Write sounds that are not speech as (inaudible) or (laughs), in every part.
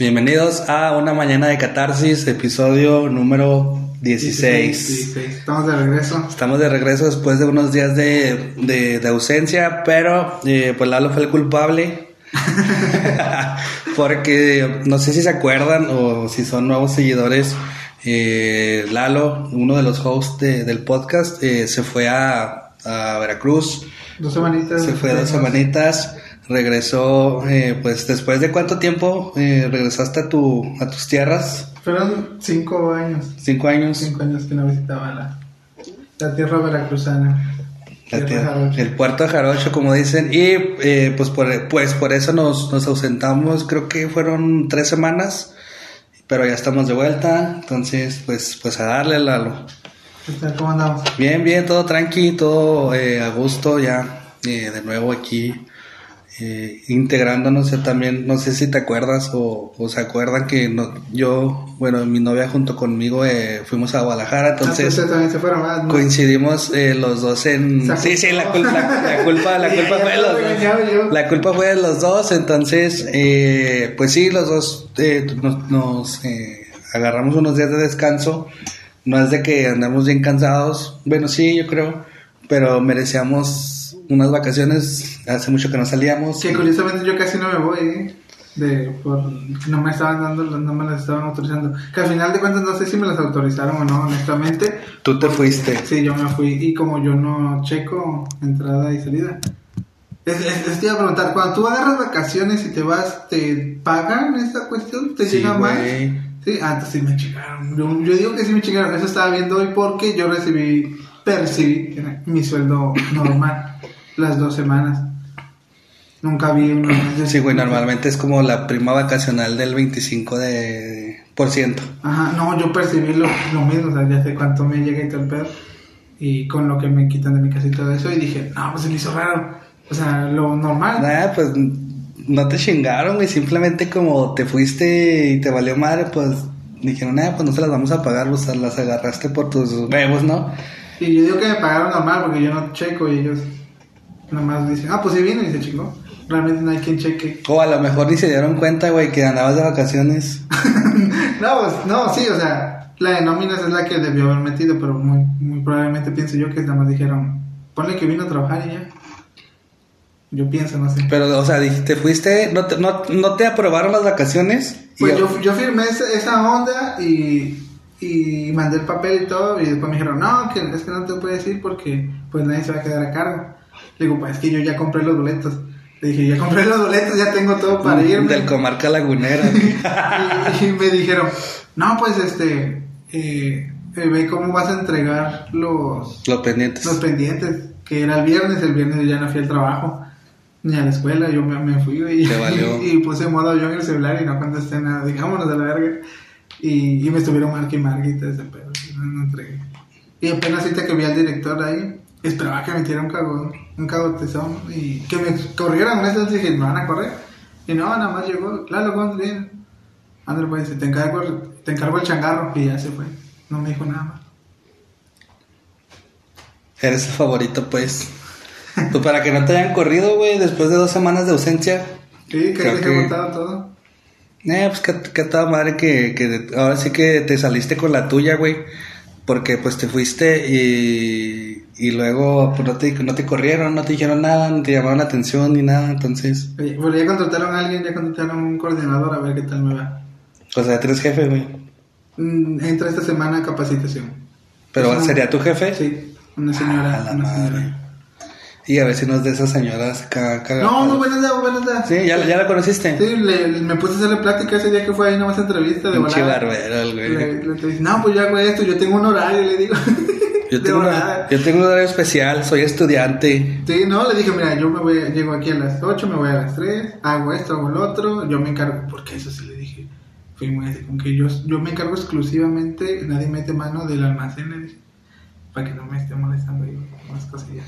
Bienvenidos a una mañana de catarsis, episodio número 16. 16. Estamos de regreso. Estamos de regreso después de unos días de, de- de ausencia, pero eh, pues Lalo fue el culpable. (laughs) (laughs) Porque no sé si se acuerdan o si son nuevos seguidores. eh, Lalo, uno de los hosts de- del podcast, eh, se fue a, a Veracruz. Dos semanitas. Se fue dos semanitas, regresó, eh, pues después de cuánto tiempo eh, regresaste a, tu, a tus tierras, Fueron cinco años. cinco años, Cinco años que no visitaba la, la tierra veracruzana. La Tierra el puerto de Jarocho, como dicen, y eh, pues, por, pues por eso nos, nos ausentamos, creo que fueron tres semanas, pero ya estamos de vuelta, entonces pues, pues a darle Lalo. ¿Cómo andamos? Bien, bien, todo tranqui, todo eh, a gusto ya, eh, de nuevo aquí, eh, integrándonos yo también, no sé si te acuerdas o, o se acuerdan que no, yo, bueno, mi novia junto conmigo eh, fuimos a Guadalajara, Ah, pues entonces también se fueron, coincidimos eh, los dos en... Sí, sí, la culpa, la, la culpa, la (laughs) culpa fue de los dos. La culpa fue de los dos, entonces, eh, pues sí, los dos eh, nos, nos, eh, agarramos unos días de descanso. No es de que andamos bien cansados, bueno, sí, yo creo, pero merecíamos unas vacaciones. Hace mucho que no salíamos. Que curiosamente yo casi no me voy, ¿eh? De, por, no me estaban dando, no me las estaban autorizando. Que al final de cuentas no sé si me las autorizaron o no, honestamente. Tú te fuiste. Sí, yo me fui y como yo no checo entrada y salida. Es, es, es- te iba a preguntar, cuando tú agarras vacaciones y te vas, ¿te pagan esta cuestión? ¿Te Sí, llega más? Sí, antes sí me chingaron. Yo, yo digo que sí me chingaron. Eso estaba viendo hoy porque yo recibí, percibí mi sueldo normal las dos semanas. Nunca vi uno. Sí, güey, normalmente es como la prima vacacional del 25 de por ciento. Ajá, no, yo percibí lo, lo mismo, o sea, ya sé cuánto me llega y todo el pedo. Y con lo que me quitan de mi casa y todo eso, y dije, no, pues se me hizo raro. O sea, lo normal. Nada, pues no te chingaron, güey. Simplemente como te fuiste y te valió madre, pues dijeron, nada, pues no se las vamos a pagar, o sea, las agarraste por tus huevos, ¿no? Y yo digo que me pagaron normal porque yo no checo y ellos nomás dicen, ah, pues sí vino y se chingó. Realmente no hay quien cheque. O a lo mejor ni se dieron cuenta, güey, que andabas de vacaciones. (laughs) no, pues, no, sí, o sea, la de nóminas es la que debió haber metido, pero muy, muy probablemente pienso yo que nada más dijeron, ponle que vino a trabajar y ya. Yo pienso, no sé. Pero, o sea, te fuiste, no te, no, no te aprobaron las vacaciones. Pues yo, yo firmé esa, esa onda y, y mandé el papel y todo y después me dijeron, no, que es que no te puedes ir porque pues nadie se va a quedar a cargo. Le digo, pues es que yo ya compré los boletos. Le dije, ya compré los boletos, ya tengo todo para irme. Del comarca lagunera. (laughs) y, y me dijeron, no, pues este, eh, ve cómo vas a entregar los, Los pendientes. los pendientes, que era el viernes, el viernes yo ya no fui al trabajo, ni a la escuela, yo me, me fui Te valió. (laughs) y, puse modo yo en el celular y no contesté nada, digámonos de la verga, y, y me estuvieron marque y marque y todo ese pedo, y no, no entregué. Y apenas ahorita que vi al director ahí, esperaba que me tirara un cagón, un cagotezón, y que me corrieran, entonces dije, ¿me van a correr? Y no, nada más llegó, claro, ¿cómo te viene? André, pues, te encargo, te encargo el changarro, y ya se fue, no me dijo nada más. Eres el favorito, pues. Pues para que no te hayan corrido, güey, después de dos semanas de ausencia. Sí, que dejé que- todo. Eh, pues que, que toda madre que, que ahora sí que te saliste con la tuya, güey. Porque pues te fuiste y, y luego pues, no, te, no te corrieron, no te dijeron nada, no te llamaron la atención ni nada. Entonces, Oye, Bueno, ya contrataron a alguien, ya contrataron a un coordinador a ver qué tal me va. o sea, tres jefes, güey. Mm, Entra esta semana a capacitación. Pero. ¿sería tu jefe? Sí, una señora. Ah, la una madre. señora. Y a ver si no es de esas señoras cagadas. No, no, buenas días, buenas días. Sí, ¿ya, ya la conociste. Sí, le, le- me puse a hacerle plática ese día que fue ahí nomás entrevista de Pinche volada. barbero, güey. Le, le- no, pues ya hago esto, yo tengo un horario, le digo. (laughs) Yo tengo, una- yo tengo un horario especial, soy estudiante. Sí, no, le dije, mira, yo me voy, llego aquí a las 8, me voy a las 3, hago esto, hago lo otro, yo me encargo, porque eso sí le dije, fui muy así, como que yo, yo me encargo exclusivamente, nadie mete mano del almacén, le dije, para que no me esté molestando yo, más cosillas.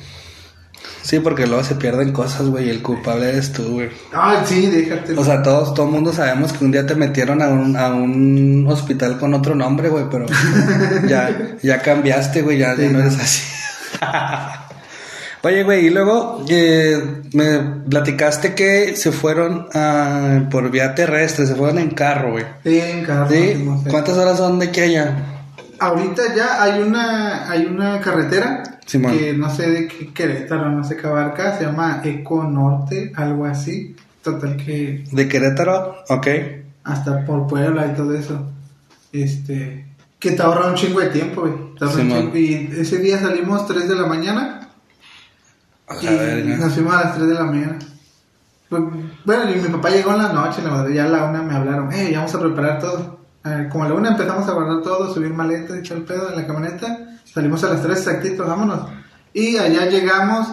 Sí, porque luego se pierden cosas, güey, y el culpable eres tú, güey. Ah, sí, déjate. O sea, todos, todo el mundo sabemos que un día te metieron a un, a un hospital con otro nombre, güey, pero (laughs) ya, ya cambiaste, güey, ya, Sí, no eres así. (laughs) Oye, güey, y luego eh, me platicaste que se fueron a, por vía terrestre, se fueron en carro, güey. Sí, en carro. ¿Cuántas horas son de aquí allá? Ahorita ya hay una, hay una carretera que no sé de qué Querétaro, no sé qué abarca, se llama Eco Norte, algo así. Total que ¿De Querétaro? Ok. hasta por Puebla y todo eso. Este, que te ahorra un chingo de tiempo, güey. Y ese día salimos 3 de la mañana A y la verga. nos fuimos a las 3 de la mañana. Bueno, y mi papá llegó en la noche, la verdad, ya a la una me hablaron, eh, ya vamos a preparar todo. Eh, como a la una empezamos a guardar todo, subir maletas y todo el pedo en la camioneta. Salimos a las 3 exactitos, vámonos. Y allá llegamos,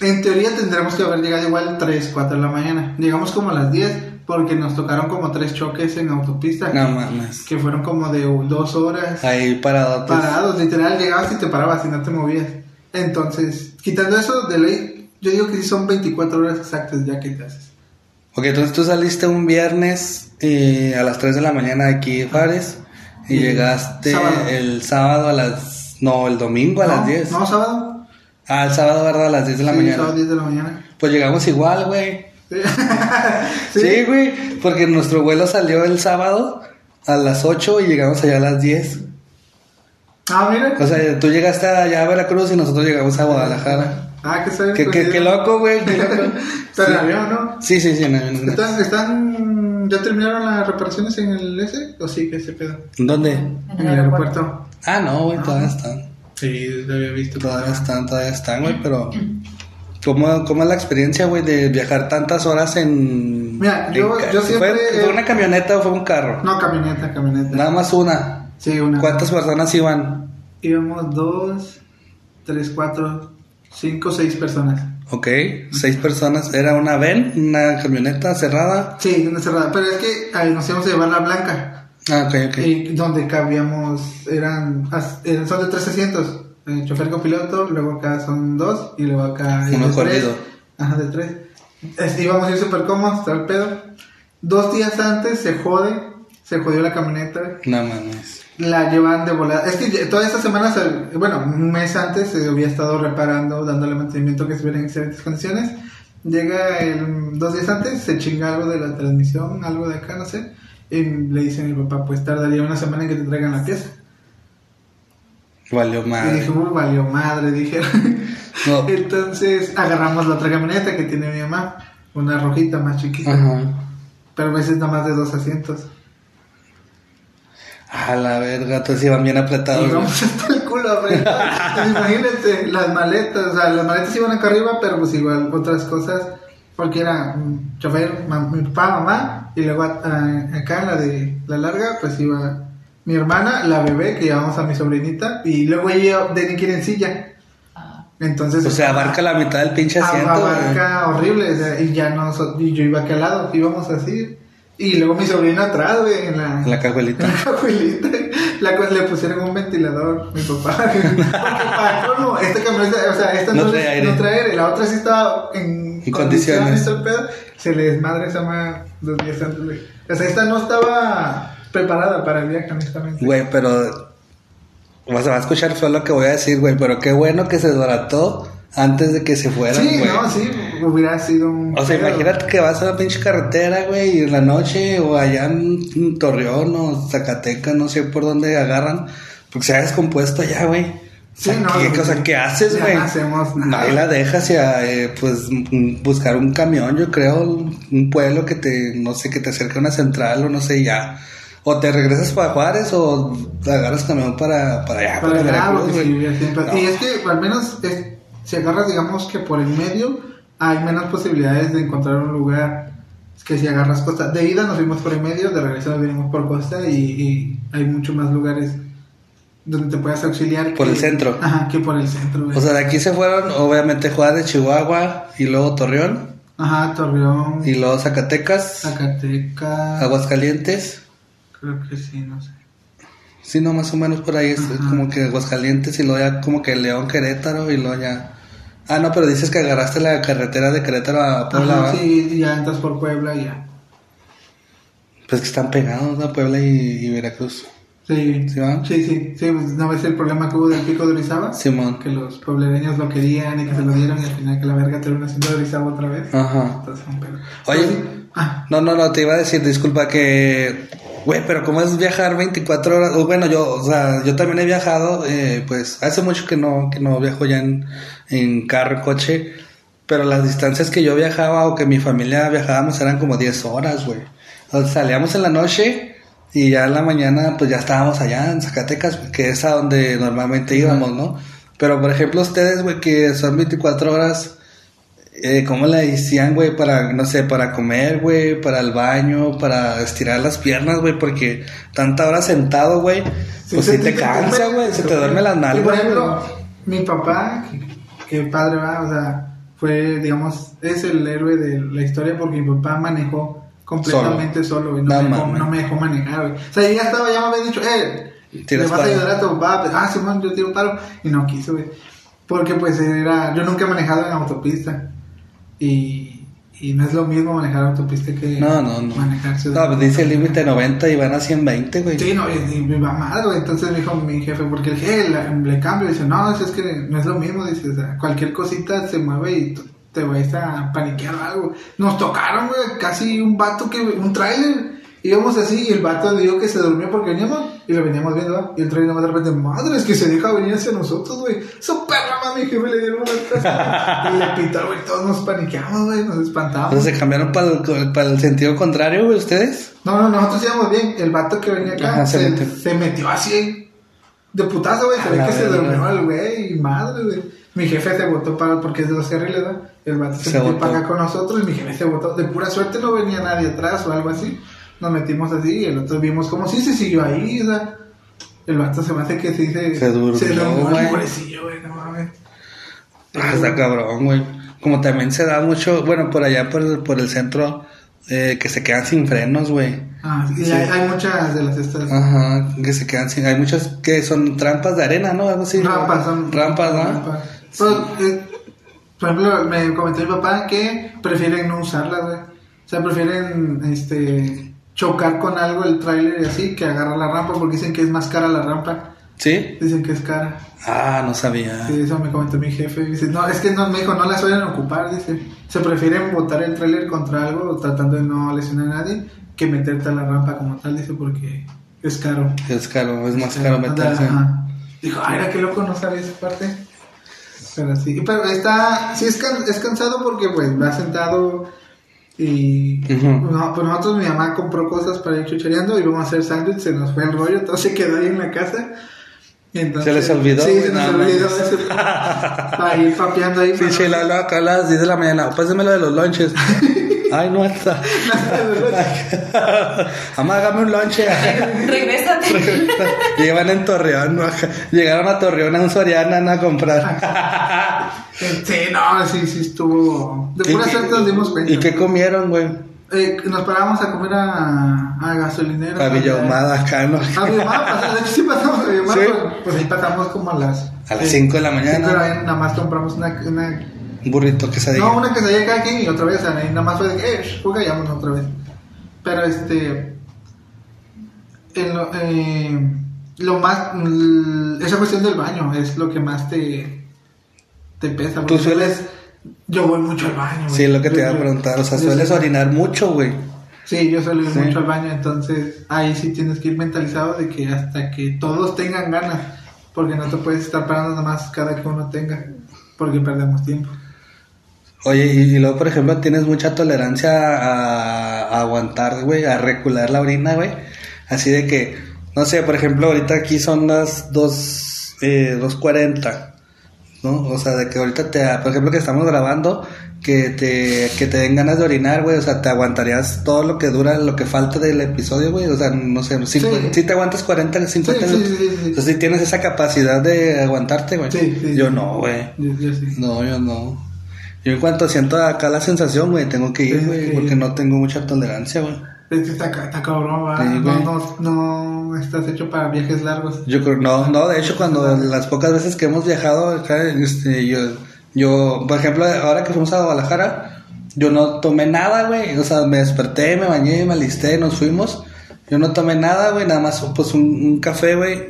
en teoría tendremos que haber llegado igual 3, 4 de la mañana. Llegamos como a las 10 porque nos tocaron como tres choques en autopista. No mames. Que fueron como de dos horas Ahí parado. parados, literal, llegabas y te parabas y no te movías. Entonces, quitando eso de ley, yo digo que sí son 24 horas exactas ya que te haces. Ok, entonces tú saliste un viernes eh, a las 3 de la mañana aquí de Juárez y Y llegaste sábado. el sábado a las... No, el domingo a no, las 10. No, sábado. Ah, el sábado, ¿verdad? A las 10 de la Sí, mañana. sábado 10 de la mañana. Pues llegamos igual, güey. (laughs) Sí, Sí, güey, porque nuestro vuelo salió el sábado a las 8 y llegamos allá a las 10. Ah, mira. O sea, tú llegaste allá a Veracruz y nosotros llegamos a Guadalajara. Ah, que. Qué, qué, qué loco, güey, qué loco. (laughs) Pero Sí. en avión, ¿no? Sí, sí, sí, en en avión. ¿Están, están, ¿Ya terminaron las reparaciones en el S? ¿O sí que ese pedo? ¿Dónde? En el aeropuerto. Ah, no, güey, todavía están. Sí, lo había visto. Todavía están, todavía están, güey, pero... ¿Cómo, ¿Cómo es la experiencia, güey, de viajar tantas horas en... Mira, yo- en yo siempre- ¿Fue, ¿Fue una camioneta o fue un carro? No, camioneta, camioneta. Nada más una. Sí, una. ¿Cuántas personas iban? Íbamos dos, tres, cuatro, cinco, seis personas. Ok, seis personas. ¿Era una van? ¿Una camioneta cerrada? Sí, una cerrada. Pero es que ahí nos íbamos a llevar la blanca. Ah, ok, ok. Y donde cabíamos, eran, son de tres asientos. El chofer copiloto, luego acá son dos y luego acá Uno corrido. Ajá, de tres. Es- íbamos a ir súper cómodos, el pedo. Dos días antes se jode, se jodió la camioneta. No mames. La llevan de volada. Es que toda esta semana, se- bueno, un mes antes se había estado reparando, dándole mantenimiento que estuviera en excelentes condiciones. Llega el, dos días antes, se chinga algo de la transmisión, algo de acá, no sé. Y le dice a mi papá, pues tardaría una semana en que te traigan la pieza. Valió Y madre. dije, uy, valió madre, dije. No. (laughs) Entonces agarramos la otra camioneta que tiene mi mamá, una rojita más chiquita, Ajá. pero a veces nada más de dos asientos. A la verga, entonces iban bien apretados. Y güey. vamos hasta el culo apretado. Pues Imagínate, las maletas, o sea, las maletas iban acá arriba, pero pues igual otras cosas, porque era un chofer, ma- mi papá, mamá, y luego a- a- acá en la de la larga, pues iba mi hermana, la bebé, que llevamos a mi sobrinita, y luego ella de ni quiere en silla. Entonces, O sea, abarca la mitad del pinche Ah, asiento. abarca horrible, o sea, y ya no, y yo iba aquí al lado, íbamos así, y luego mi sobrina atrás, güey, en la, En la cajuelita. en la cajuelita, la le pusieron un ventilador, mi papá. (laughs) Porque para colmo, esta camioneta, o sea, esta No no, trae aire. no trae aire, la otra sí estaba en, En condiciones. pedo, se le desmadre esa madre dos días antes, güey. O sea, esta no estaba preparada para el viaje, honestamente. Güey, pero. O sea, va a escuchar feo lo que voy a decir, güey, pero qué bueno que se desbarató antes de que se fueran, sí, güey. no, sí, hubiera sido un. O sea, pedo. imagínate que vas a la pinche carretera, güey, y en la noche, o allá en Torreón o Zacatecas, no sé por dónde agarran, porque se ha descompuesto allá, güey. O sea, Sí, no, ¿qué, pues, cosa, ¿qué haces, ya güey? no hacemos nada. Ahí la dejas y a, eh, pues buscar un camión, yo creo, un pueblo que te, no sé, que te acerque a una central o no sé, ya. O te regresas para Juárez o agarras camión para, para allá, Para para allá, Veracruz, sí, No. Y es que al menos es- si agarras, digamos que por el medio, hay menos posibilidades de encontrar un lugar que si agarras costa. De ida nos fuimos por el medio, de regreso nos vinimos por costa y, y hay mucho más lugares donde te puedas auxiliar. Por que- el centro. Ajá, que por el centro. güey. O sea, de aquí se fueron, obviamente, Juárez, Chihuahua y luego Torreón Ajá, Torreón, y luego Zacatecas, Zacatecas, Aguascalientes. creo que sí, no sé. Sí, no, más o menos por ahí es Ajá. como que Aguascalientes y luego ya como que León, Querétaro y luego ya... Ah, no, pero dices que agarraste la carretera de Querétaro a Puebla, Ajá, sí, ya entras por Puebla y ya. Pues que están pegados, ¿no? Puebla y, y Veracruz. Sí, ¿Sí sí, sí, sí, pues, ¿no ves el problema que hubo del pico de Orizaba? Simón. Que los pueblereños lo querían y que se lo dieron y al final que la verga terminó siendo de Orizaba otra vez. Ajá. Entonces, un pedo. Oye. Pero sí, Ah, No, no, no, te iba a decir, disculpa que... Güey, pero ¿cómo es viajar 24 horas? O bueno, yo, o sea, yo también he viajado, eh, pues hace mucho que no, que no viajo ya en, en carro, coche, pero las distancias que yo viajaba o que mi familia viajábamos eran como 10 horas, güey. O sea, salíamos en la noche y ya en la mañana pues ya estábamos allá en Zacatecas, que es a donde normalmente íbamos, ¿no? Pero por ejemplo ustedes, güey, que son 24 horas, eh, ¿cómo le decían, güey, para, no sé, para comer, güey, para el baño, para estirar las piernas, güey, porque tanta hora sentado, güey, pues sí te cansa, duerme. güey, se te duermen las Y, por nalgas, ejemplo, mi papá, que, que padre va, o sea, fue, digamos, es el héroe de la historia porque mi papá manejó completamente solo, güey. No, No me dejó, mames. no me dejó manejar, güey. O sea, ya estaba, ya me había dicho, eh, Tienes vas a ayudar a tu papá. Pues, ah, Simón, yo tiro paro. Y no quiso, güey. Porque, pues, era, yo nunca he manejado en autopista. Y, y no es lo mismo manejar autopista que No, no, no. manejar ciudad. No, pues dice el límite 90 y van a 120, güey. Sí, no, y, y me va mal, güey. Entonces me dijo mi jefe, porque el jefe le, le cambio. Dice, no, es que no es lo mismo. Dice, o sea, cualquier cosita se mueve y te vais a paniquear o algo. Nos tocaron, güey, casi un vato que, un tráiler. Íbamos así y el vato dijo que se durmió porque veníamos y lo veníamos viendo. Y el tráiler nomás de repente, madre, es que se deja venir hacia nosotros, güey. Su perra, mami, mi jefe le dieron una casa. (laughs) y le pitó, güey, todos nos paniqueamos, güey, nos espantamos. Entonces se cambiaron para el, para el sentido contrario, güey, ustedes. No, no, nosotros íbamos bien. El vato que venía acá Ajá, se se, metió. se metió así de putazo, güey. Se ve que se durmió el güey y madre, güey. Mi jefe se votó para porque es de los carriles, ¿verdad? El vato se, Se metió para acá con nosotros y mi jefe se votó. De pura suerte no venía nadie atrás o algo así. Nos metimos así y el otro vimos como si se siguió ahí, o sea. El vato se me hace que sí se, Se durmió, se durmió güey. el pobrecillo, güey, no mames. Ah, está cabrón, güey. Como también se da mucho, bueno, por allá por el, por el centro, eh, que se quedan sin frenos, güey. Ah, y Sí. hay, hay muchas de las estas. Ajá, que se quedan sin. Hay muchas que son trampas de arena, ¿no? Algo así. Rampas, son Rampas, ¿no? rampas. Eh, por ejemplo, me comentó mi papá que prefieren no usarlas, güey. O sea, prefieren este chocar con algo el tráiler y así que agarrar la rampa porque dicen que es más cara la rampa. ¿Sí? Dicen que es cara. Ah, no sabía. Sí, eso me comentó mi jefe. Dice, no, es que no, me dijo, no la suelen ocupar, dice. Se prefieren botar el tráiler contra algo tratando de no lesionar a nadie que meterte a la rampa como tal, dice, porque es caro. Es caro, es más caro meterse. Ajá. Dijo, ay, era que loco no sabía esa parte. Pero sí, pero está, sí es, can- es cansado porque pues va sentado y Ujú. no, pues nosotros mi mamá compró cosas para ir chuchareando y vamos a hacer sándwich, se nos fue el rollo, todo se quedó ahí en la casa. Entonces- ¿Se les olvidó, Sí, se nos No, olvidó eso. (laughs) Para ir papeando ahí. Sí, la hablo acá a las 10 de la mañana. Pásame lo de los lunches. (laughs) Ay, no está. Mamá, hágame un lonche. Regrésate. Llevan en Torreón, ¿no? Llegaron a Torreón a un Soriana a comprar. Sí, no, sí, sí estuvo. De pura ¿Y qué- suerte nos dimos cuenta. ¿Y qué comieron, güey? Eh, nos parábamos a comer a, a gasolinera. A Villahumada, acá, ¿no? A Villahumada, pasamos- de hecho sí pasamos a Villahumada, Sí. pues, pues ahí pasamos como a las... A las 5 de la Sí, mañana. pero ahí nada más compramos una... una Un burrito que se no, una quesadilla cada quien y otra vez, o sea, nada más fue de que, eh, pues vayamos otra vez. Pero este... En lo, eh, lo más... mm, esa cuestión del baño es lo que más te... Te pesa. ¿Tú sueles- Yo voy mucho al baño, güey. Sí, lo que te Yo- iba a preguntar. O sea, sueles soy- orinar mucho, güey. Sí, yo suelo ir Sí. mucho al baño, entonces ahí sí tienes que ir mentalizado de que hasta que todos tengan ganas, porque no te puedes estar parando nada más cada que uno tenga, porque perdemos tiempo. Oye, y, y luego, por ejemplo, tienes mucha tolerancia a, a aguantar, güey, a recular la orina, güey. Así de que, no sé, por ejemplo, ahorita aquí son las 2, eh, 2.40, ¿no? O sea, de que ahorita te, por ejemplo, que estamos grabando, que te, que te den ganas de orinar, güey, o sea, te aguantarías todo lo que dura, lo que falta del episodio, güey, o sea, no sé, si Sí. te aguantas 40, 50 Sí, sí, minutos. sí, sí. Entonces, sí tienes esa capacidad de aguantarte, güey. Sí, sí, Yo no, güey. Yo, yo sí. No, yo no. Yo en cuanto siento acá la sensación, güey, tengo que ir, güey, porque no tengo mucha tolerancia, güey. Es que está, está cabrón. Sí, no, güey. no, no estás hecho para viajes largos. Yo creo, no, no, de hecho, cuando las pocas veces que hemos viajado acá, este, yo, yo, por ejemplo, ahora que fuimos a Guadalajara, yo no tomé nada, güey, o sea, me desperté, me bañé, me alisté, nos fuimos, Yo no tomé nada, güey, nada más pues un, un café, güey.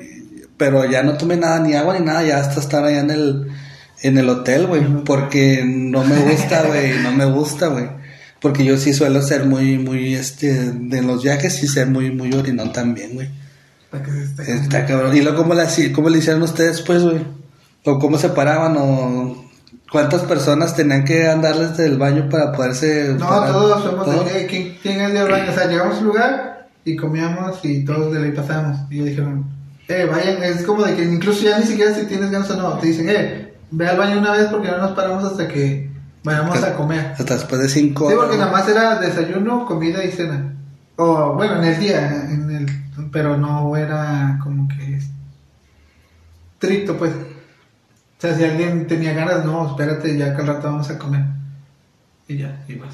Pero ya no tomé nada, ni agua ni nada, ya hasta estar allá en el, en el hotel, güey. Porque no me gusta, (laughs) güey, no me gusta, güey. Porque yo sí suelo ser muy, muy, este, de los viajes sí ser muy, muy orinón también, güey. Está cabrón. ¿Y luego cómo, la, cómo le hicieron ustedes, pues, güey? ¿O cómo se paraban? ¿O cuántas personas tenían que andarles del baño para poderse... No, parar? todos ¿Todos? de ¿quién, quién es de baño? O sea, llegamos a un lugar y comíamos y todos de ahí pasamos. Y ellos dijeron, eh, vayan, es como de que incluso ya ni siquiera si tienes ganas o no, te dicen, eh, ve al baño una vez porque no nos paramos hasta que vayamos a comer. Hasta después de cinco Sí, porque nada más era desayuno, comida y cena. O bueno, en el día, en el, pero no era como que estricto, pues. O sea, si alguien tenía ganas, no, espérate, ya que al rato vamos a comer. Y ya, y pues.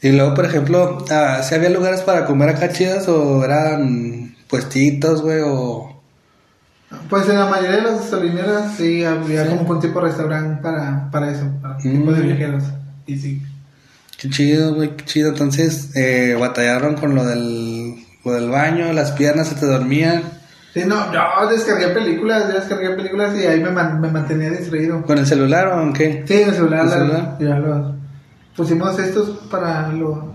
Y luego, por ejemplo, ah, ¿si había lugares para comer acá chidas o eran puestitos, güey? O... Pues en la mayoría de las gasolineras sí había Sí. como un tipo de restaurante para, para eso, para tipo de Mm. viajeros. Y sí. Qué chido, güey, qué chido. Entonces, eh, batallaron con lo del, lo del baño, las piernas se te dormían. Sí, no, yo descargué películas, yo descargué películas y ahí me, man- me mantenía distraído. ¿Con el celular o en qué? Sí, en el celular, ¿El la- celular? ya los pusimos estos para lo,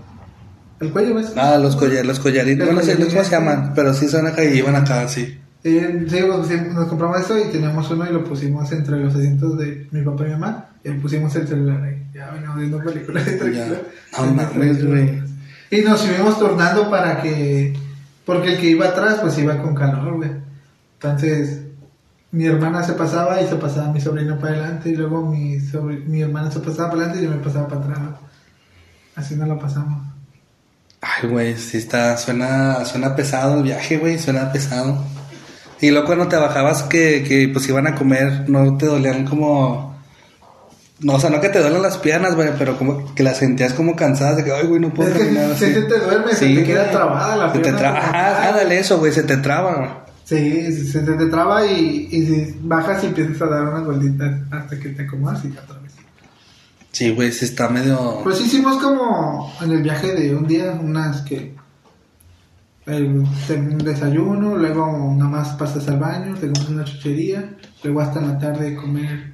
el cuello, ¿ves? Ah, los, collar, los collaritos. Los Bueno, no sé cómo se llaman, pero sí son acá y iban acá, sí. Pues, nos compramos esto y teníamos uno y lo pusimos entre los asientos de mi papá y mi mamá y pusimos el celular ahí. Ya veníamos viendo películas güey. Y nos fuimos turnando para que, porque el que iba atrás pues iba con calor, güey. Entonces, mi hermana se pasaba y se pasaba mi sobrino para adelante y luego mi, sobri- mi hermana se pasaba para adelante y yo me pasaba para atrás. Así no lo pasamos. Ay, güey, sí está, suena, suena pesado el viaje, güey, suena pesado. Y luego cuando te bajabas que, que pues iban a comer, no te dolían como... No, o sea, no que te duelen las piernas, güey, pero como que las sentías como cansadas de que, ay, güey, no puedo Es caminar así. se te duerme, se te queda trabada la Se te pierna, traba, como- ajá, ándale eso, güey, se te traba, güey. Sí, se te, te traba y, y si bajas y empiezas a dar unas vueltitas hasta que te acomodas y ya otra vez. Sí, güey, sí está medio... Pues hicimos como en el viaje de un día, unas que. El, un desayuno, luego nada más pasas al baño, te comes una chuchería, luego hasta la tarde comer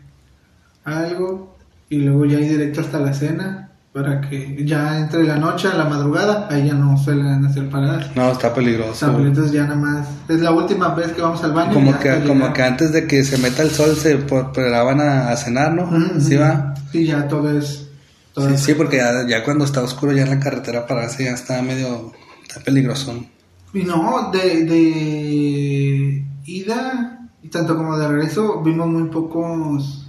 algo y luego ya ir directo hasta la cena para que ya entre la noche a la madrugada, ahí ya no suelen hacer paradas. No, está peligroso. güey. entonces ya nada más, es la última vez que vamos al baño. Como que, hasta como que antes de que se meta el sol se preparaban a, a cenar, ¿no? Ujú, ¿Sí ujú. va? Sí, ya todo es. Todo Sí, es- sí, porque ya, ya cuando está oscuro ya en la carretera para así ya está medio... Está peligroso. Y no, de, de ida, y tanto como de regreso, vimos muy pocos.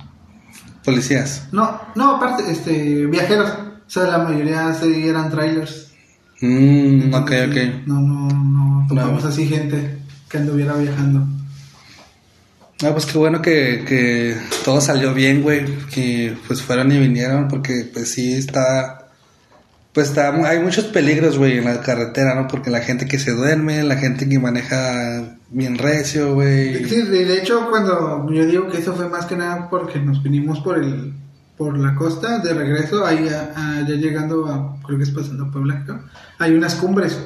Policías. No, no, aparte, este, viajeros. O sea, la mayoría sí eran trailers. Mm, ok, Entonces, ok. No, no, no topamos No. así gente que anduviera viajando. Ah, pues qué bueno que, que todo salió bien, güey. Que pues fueron y vinieron, porque pues sí está. Pues está, hay muchos peligros, güey, en la carretera, ¿no? Porque la gente que se duerme, la gente que maneja bien recio, güey. Sí, de hecho, cuando yo digo que eso fue más que nada porque nos vinimos por el por la costa de regreso, ahí a- a- ya llegando a, creo que es pasando Puebla, creo, hay unas cumbres.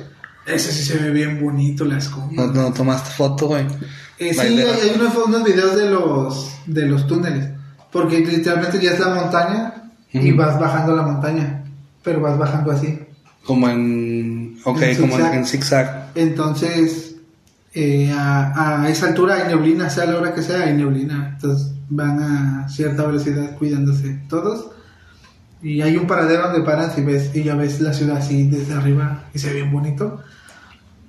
Ese sí se ve bien bonito, las cumbres. No, no tomaste foto, güey. Eh, sí, hay, hay unos, unos videos de los, de los túneles, porque literalmente ya es la montaña y vas bajando la montaña, pero vas bajando así. Como en. Ok, En como en, zigzag. en zigzag. Entonces, eh, a, a esa altura hay neblina, sea la hora que sea, hay neblina. Entonces van a cierta velocidad cuidándose todos. Y hay un paradero donde paras y ves, y ya ves la ciudad así desde arriba y se ve bien bonito.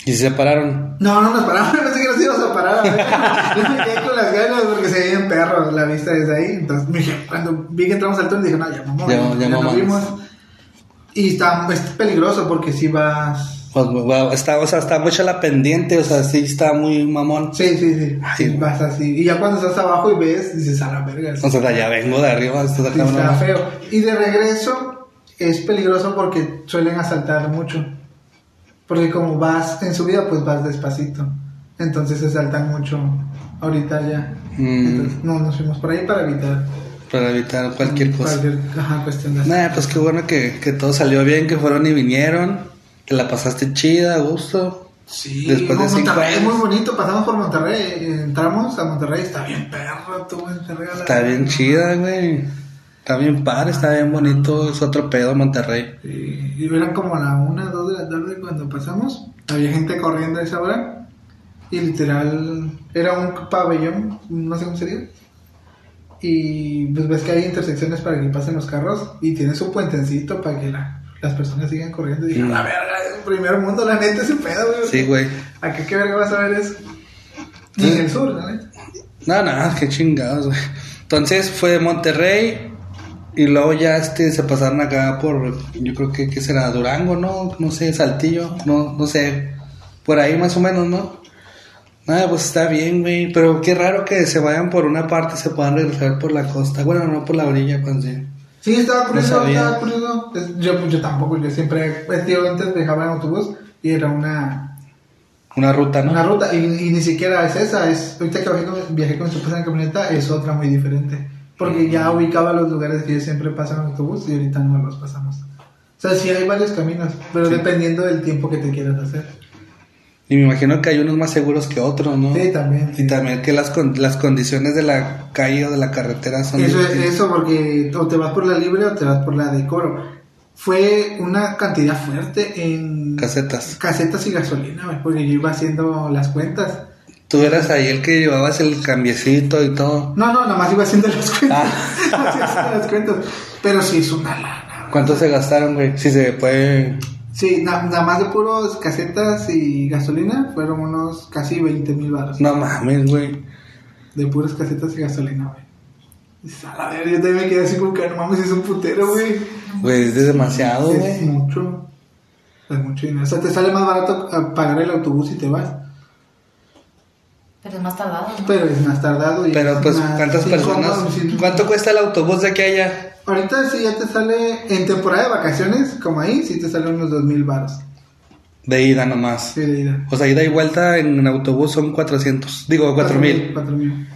Y se separaron. No, no nos paramos, (laughs) no sé que nos íbamos a parar. (laughs) Yo me quedé con las ganas porque se veían perros la vista desde ahí. Entonces, me dije, cuando vi que entramos al túnel, dije, no, ya mamón, Ya- ya, ya nos vimos. Y está, es peligroso porque si vas. Pues, wow, está, o sea, está mucho la pendiente, o sea, sí está muy mamón. Sí, sí, sí. Ay, sí, güey. vas así. Y ya cuando estás abajo y ves, dices, a la verga. O sea, ya vengo de arriba, esto Sí, está feo. Y de regreso es peligroso porque suelen asaltar mucho. Porque como vas en subida, pues vas despacito. Entonces se saltan mucho ahorita ya. Mm. Entonces, no, nos fuimos por ahí para evitar Para evitar cualquier cosa. cualquier ajá, cuestión de Nah, pues qué bueno que, que todo salió bien, que fueron y vinieron. Te la pasaste chida, a gusto. Sí, Después de cinco Monterrey años. muy bonito. Pasamos por Monterrey, entramos a Monterrey, está bien perro, tú, Monterrey. Está bien chida, güey. Está bien padre, está bien bonito. Es otro pedo Monterrey. Sí, y eran como a la una, dos de la tarde cuando pasamos. Había gente corriendo a esa hora. Y literal, era un pabellón, no sé cómo sería. Y pues ves que hay intersecciones para que pasen los carros. Y tienes un puentecito para que la- las personas sigan corriendo. Y dije, Mm. la verga, es el primer mundo, la neta, ese pedo, güey. Sí, güey. ¿A qué, qué verga vas a ver eso? Ni en el sur, neta. No, no, qué chingados, güey. Entonces fue de Monterrey y luego ya este se pasaron acá por, yo creo que ¿qué será Durango, ¿no? No sé, Saltillo, no, no sé. Por ahí más o menos, ¿no? Nada, pues está bien, güey. Pero qué raro que se vayan por una parte y se puedan regresar por la costa. Bueno, no por la orilla, pues sí. Sí, estaba curioso, sabía. estaba curioso. Yo, yo tampoco, yo siempre, tío, antes viajaba en autobús y era una, Una ruta, ¿no? una ruta, y, y ni siquiera es esa, es, ahorita que viajé con, viajé con esposa en camioneta, es otra muy diferente. Porque ya ubicaba los lugares que yo siempre paso en autobús y ahorita no los pasamos. O sea, sí hay varios caminos, pero Sí. dependiendo del tiempo que te quieras hacer. Y me imagino que hay unos más seguros que otros, ¿no? Sí, también. Y también que las, con- las condiciones de la calle o de la carretera son Eso, es- distintas. eso porque o te vas por la libre o te vas por la de coro. Fue una cantidad fuerte en casetas. casetas y gasolina, güey, porque yo iba haciendo las cuentas. Tú eras ahí el que llevabas el cambiecito y todo. No, no, nada más iba haciendo las cuentas. Ah. (laughs) Las cuentas. Pero sí es una lana. ¿Cuánto se gastaron, güey? Si se puede... Sí, na- nada más de puros casetas y gasolina fueron unos casi 20 mil baros. No mames, güey. De puras casetas y gasolina, güey. A la verga, yo también me quedé así como que no mames, es un putero, güey. Güey, es de demasiado, Es güey. mucho. Es mucho dinero. O sea, te sale más barato a pagar el autobús y te vas. Pero es más tardado, ¿no? Pero es más tardado. Y Pero es pues, ¿cuántas personas? ¿Cuánto cuesta el autobús de aquí a allá? Ahorita sí ya te sale, en temporada de vacaciones, como ahí, sí te sale unos dos mil baros. De ida nomás. Sí, de ida. O sea, ida y vuelta en autobús son 400. Digo, 4000. Cuatro mil.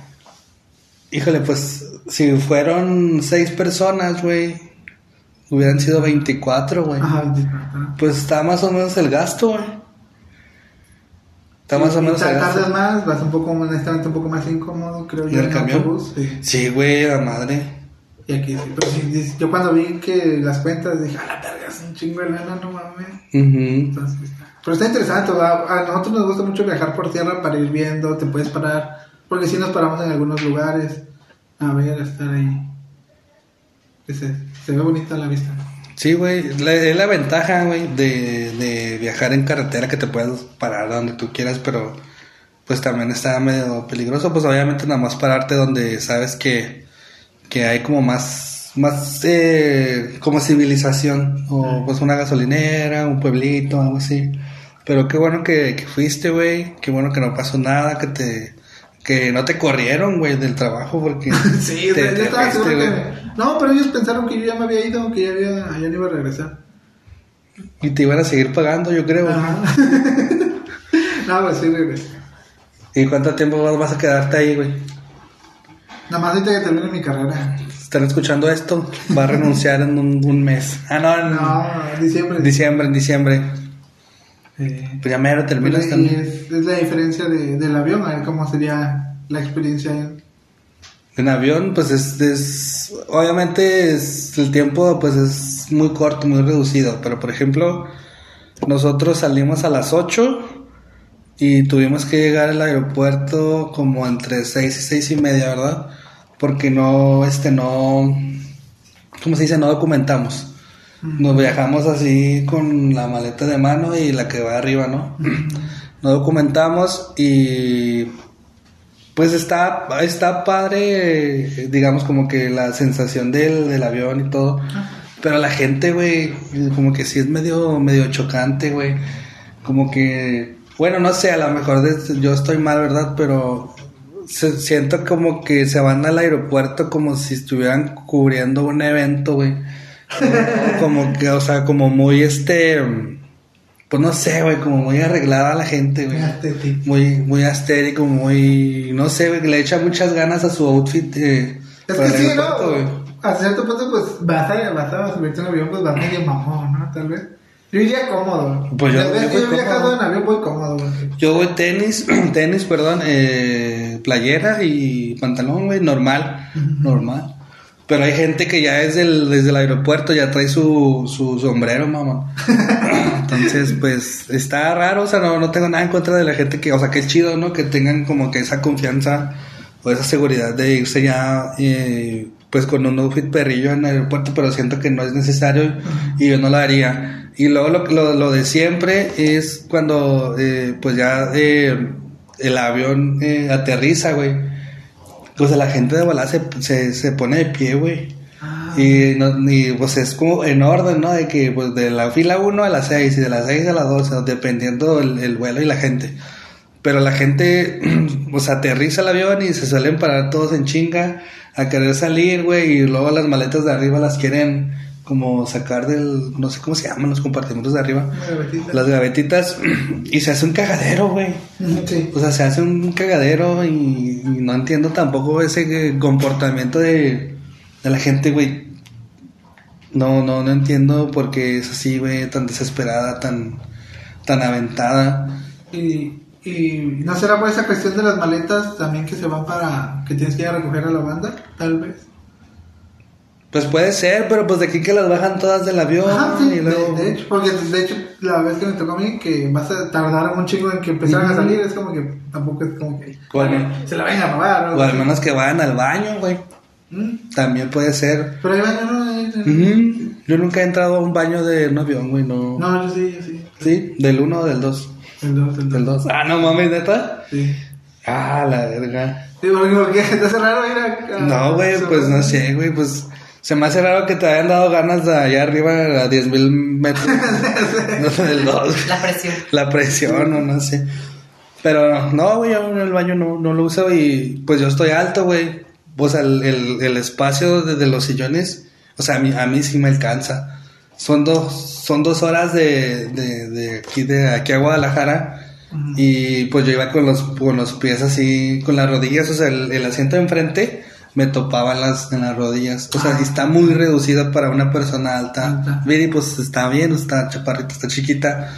Híjole, pues si fueron seis personas, güey, hubieran sido 24, güey. Ajá, 24. Pues está más o menos el gasto, güey. Está más o Sí, menos ta- el Tardas más, vas un poco, honestamente, un poco más incómodo, creo ¿En yo, el en camión? autobús. Sí. Sí, güey, la madre. Y aquí sí. Pero sí, sí, yo cuando vi que las cuentas dije, a la verga, es un chingo de lana, no mames. Ujú. Entonces, está- pero está interesante, a nosotros nos gusta mucho viajar por tierra para ir viendo, te puedes parar, porque si nos paramos en algunos lugares a ver, a estar ahí. Ese- se ve bonita la vista. Sí, güey, es la ventaja, güey, de, de viajar en carretera que te puedes parar donde tú quieras, pero pues también está medio peligroso, pues obviamente nada más pararte donde sabes que, que hay como más, más eh, como civilización, o pues una gasolinera, un pueblito, algo así. Pero qué bueno que, que fuiste, güey, qué bueno que no pasó nada, que te, que no te corrieron, güey, del trabajo, porque (laughs) Sí, te, yo te estaba seguro que... No, pero ellos pensaron que yo ya me había ido, que ya, había, ya no iba a regresar. Y te iban a seguir pagando, yo creo. Ajá. (laughs) no, pues sí regresé. ¿Y cuánto tiempo vas- a quedarte ahí, güey? Nada más ahorita que termine mi carrera. ¿Están escuchando esto? Va a renunciar en un, un mes. Ah, no, en No, diciembre. diciembre, en diciembre. Eh, Pues ya mero terminas y también. es, es la diferencia de, del avión, a ver cómo sería la experiencia en... En avión, pues es, es- obviamente es, el tiempo pues es muy corto, muy reducido, pero por ejemplo, nosotros salimos a las 8 y tuvimos que llegar al aeropuerto como entre 6 y 6 y media, ¿verdad? Porque no, este, no, ¿cómo se dice? No documentamos. Nos viajamos así con la maleta de mano y la que va arriba, ¿no? No documentamos y pues está, está padre, digamos, como que la sensación del, del avión y todo. Pero la gente, güey, como que sí es medio, medio chocante, güey. Como que, bueno, no sé, a lo mejor yo estoy mal, ¿verdad? Pero se- siento como que se van al aeropuerto como si estuvieran cubriendo un evento, güey. Como que, o sea, como muy este, pues no sé, güey, como muy arreglada la gente, güey muy muy astérico, muy no sé, güey, que le echa muchas ganas a su outfit eh, Es que sí, ¿no? A cierto punto, pues, vas a, vas a subirte un avión, pues vas medio mamón, ¿no? Tal vez. Yo iría cómodo. Pues yo- yo he voy viajado en avión, voy cómodo, güey. Yo voy tenis, (clears throat) tenis, perdón, eh, playera y pantalón, güey, normal, normal. Pero hay gente que ya es del, desde el aeropuerto, ya trae su, su sombrero, mamá. (laughs) Entonces, pues, está raro, o sea, no, no tengo nada en contra de la gente que, o sea, que es chido, ¿no? Que tengan como que esa confianza o esa seguridad de irse ya, eh, pues, con un outfit perrillo en el aeropuerto, pero siento que no es necesario y yo no lo haría. Y luego lo, lo, lo de siempre es cuando, eh, pues, ya eh, el avión aterriza, güey. Pues la gente de volada se, se, se pone de pie, güey. Ah, Y, no, y, pues es como en orden, ¿no? De que pues de la fila 1 a las 6 y de las 6 a las 12, dependiendo el, el vuelo y la gente. Pero la gente, (clears throat) pues aterriza el avión y se suelen parar todos en chinga a querer salir, güey, y luego las maletas de arriba las quieren como sacar del, no sé cómo se llaman los compartimentos de arriba, gavetita. las gavetitas, (clears throat) y se hace un cagadero, güey. Sí. O sea, se hace un cagadero y, y no entiendo tampoco ese comportamiento de, de la gente, güey. No, no, no entiendo por qué es así, güey, tan desesperada, tan, tan aventada. Y, y no será por esa cuestión de las maletas también que se van para que tienes que ir a recoger a la banda, tal vez. Pues puede ser, pero pues de aquí que las bajan todas del avión Ajá, sí, y luego... de, de hecho, porque de hecho la vez que me tocó a mí que vas a tardar un chingo en que empezaran a salir, es como que tampoco es como que Bueno. se la vayan a robar. O al menos que vayan al baño, güey. Mm, También puede ser. Pero hay baño, ¿no? Ujú. Yo nunca he entrado a un baño de un avión, güey, no. No, yo sí, yo sí. ¿Sí? ¿Del 1 o del 2? El dos, el Del dos. 2. Ah, no mames, neta. Sí. Ah, la verga. Sí, porque, porque te hace raro ir a... a- No, güey, pues no sé, güey, pues se me hace raro que te hayan dado ganas de allá arriba a 10.000 metros (laughs) no, del 2. La presión. La presión o no sé. Pero no, güey, yo en el baño no, no lo uso y pues yo estoy alto, güey. O sea, el, el, el espacio de, de los sillones, o sea, a mí, a mí sí me alcanza. Son dos, son dos horas de, de, de aquí, de aquí a Guadalajara. Y pues yo iba con los, con los pies así, con las rodillas, o sea, el, el asiento de enfrente me topaba en las, en las rodillas. O sea, Ah. está muy reducida para una persona alta. Viri, pues está bien, está chaparrita, está chiquita.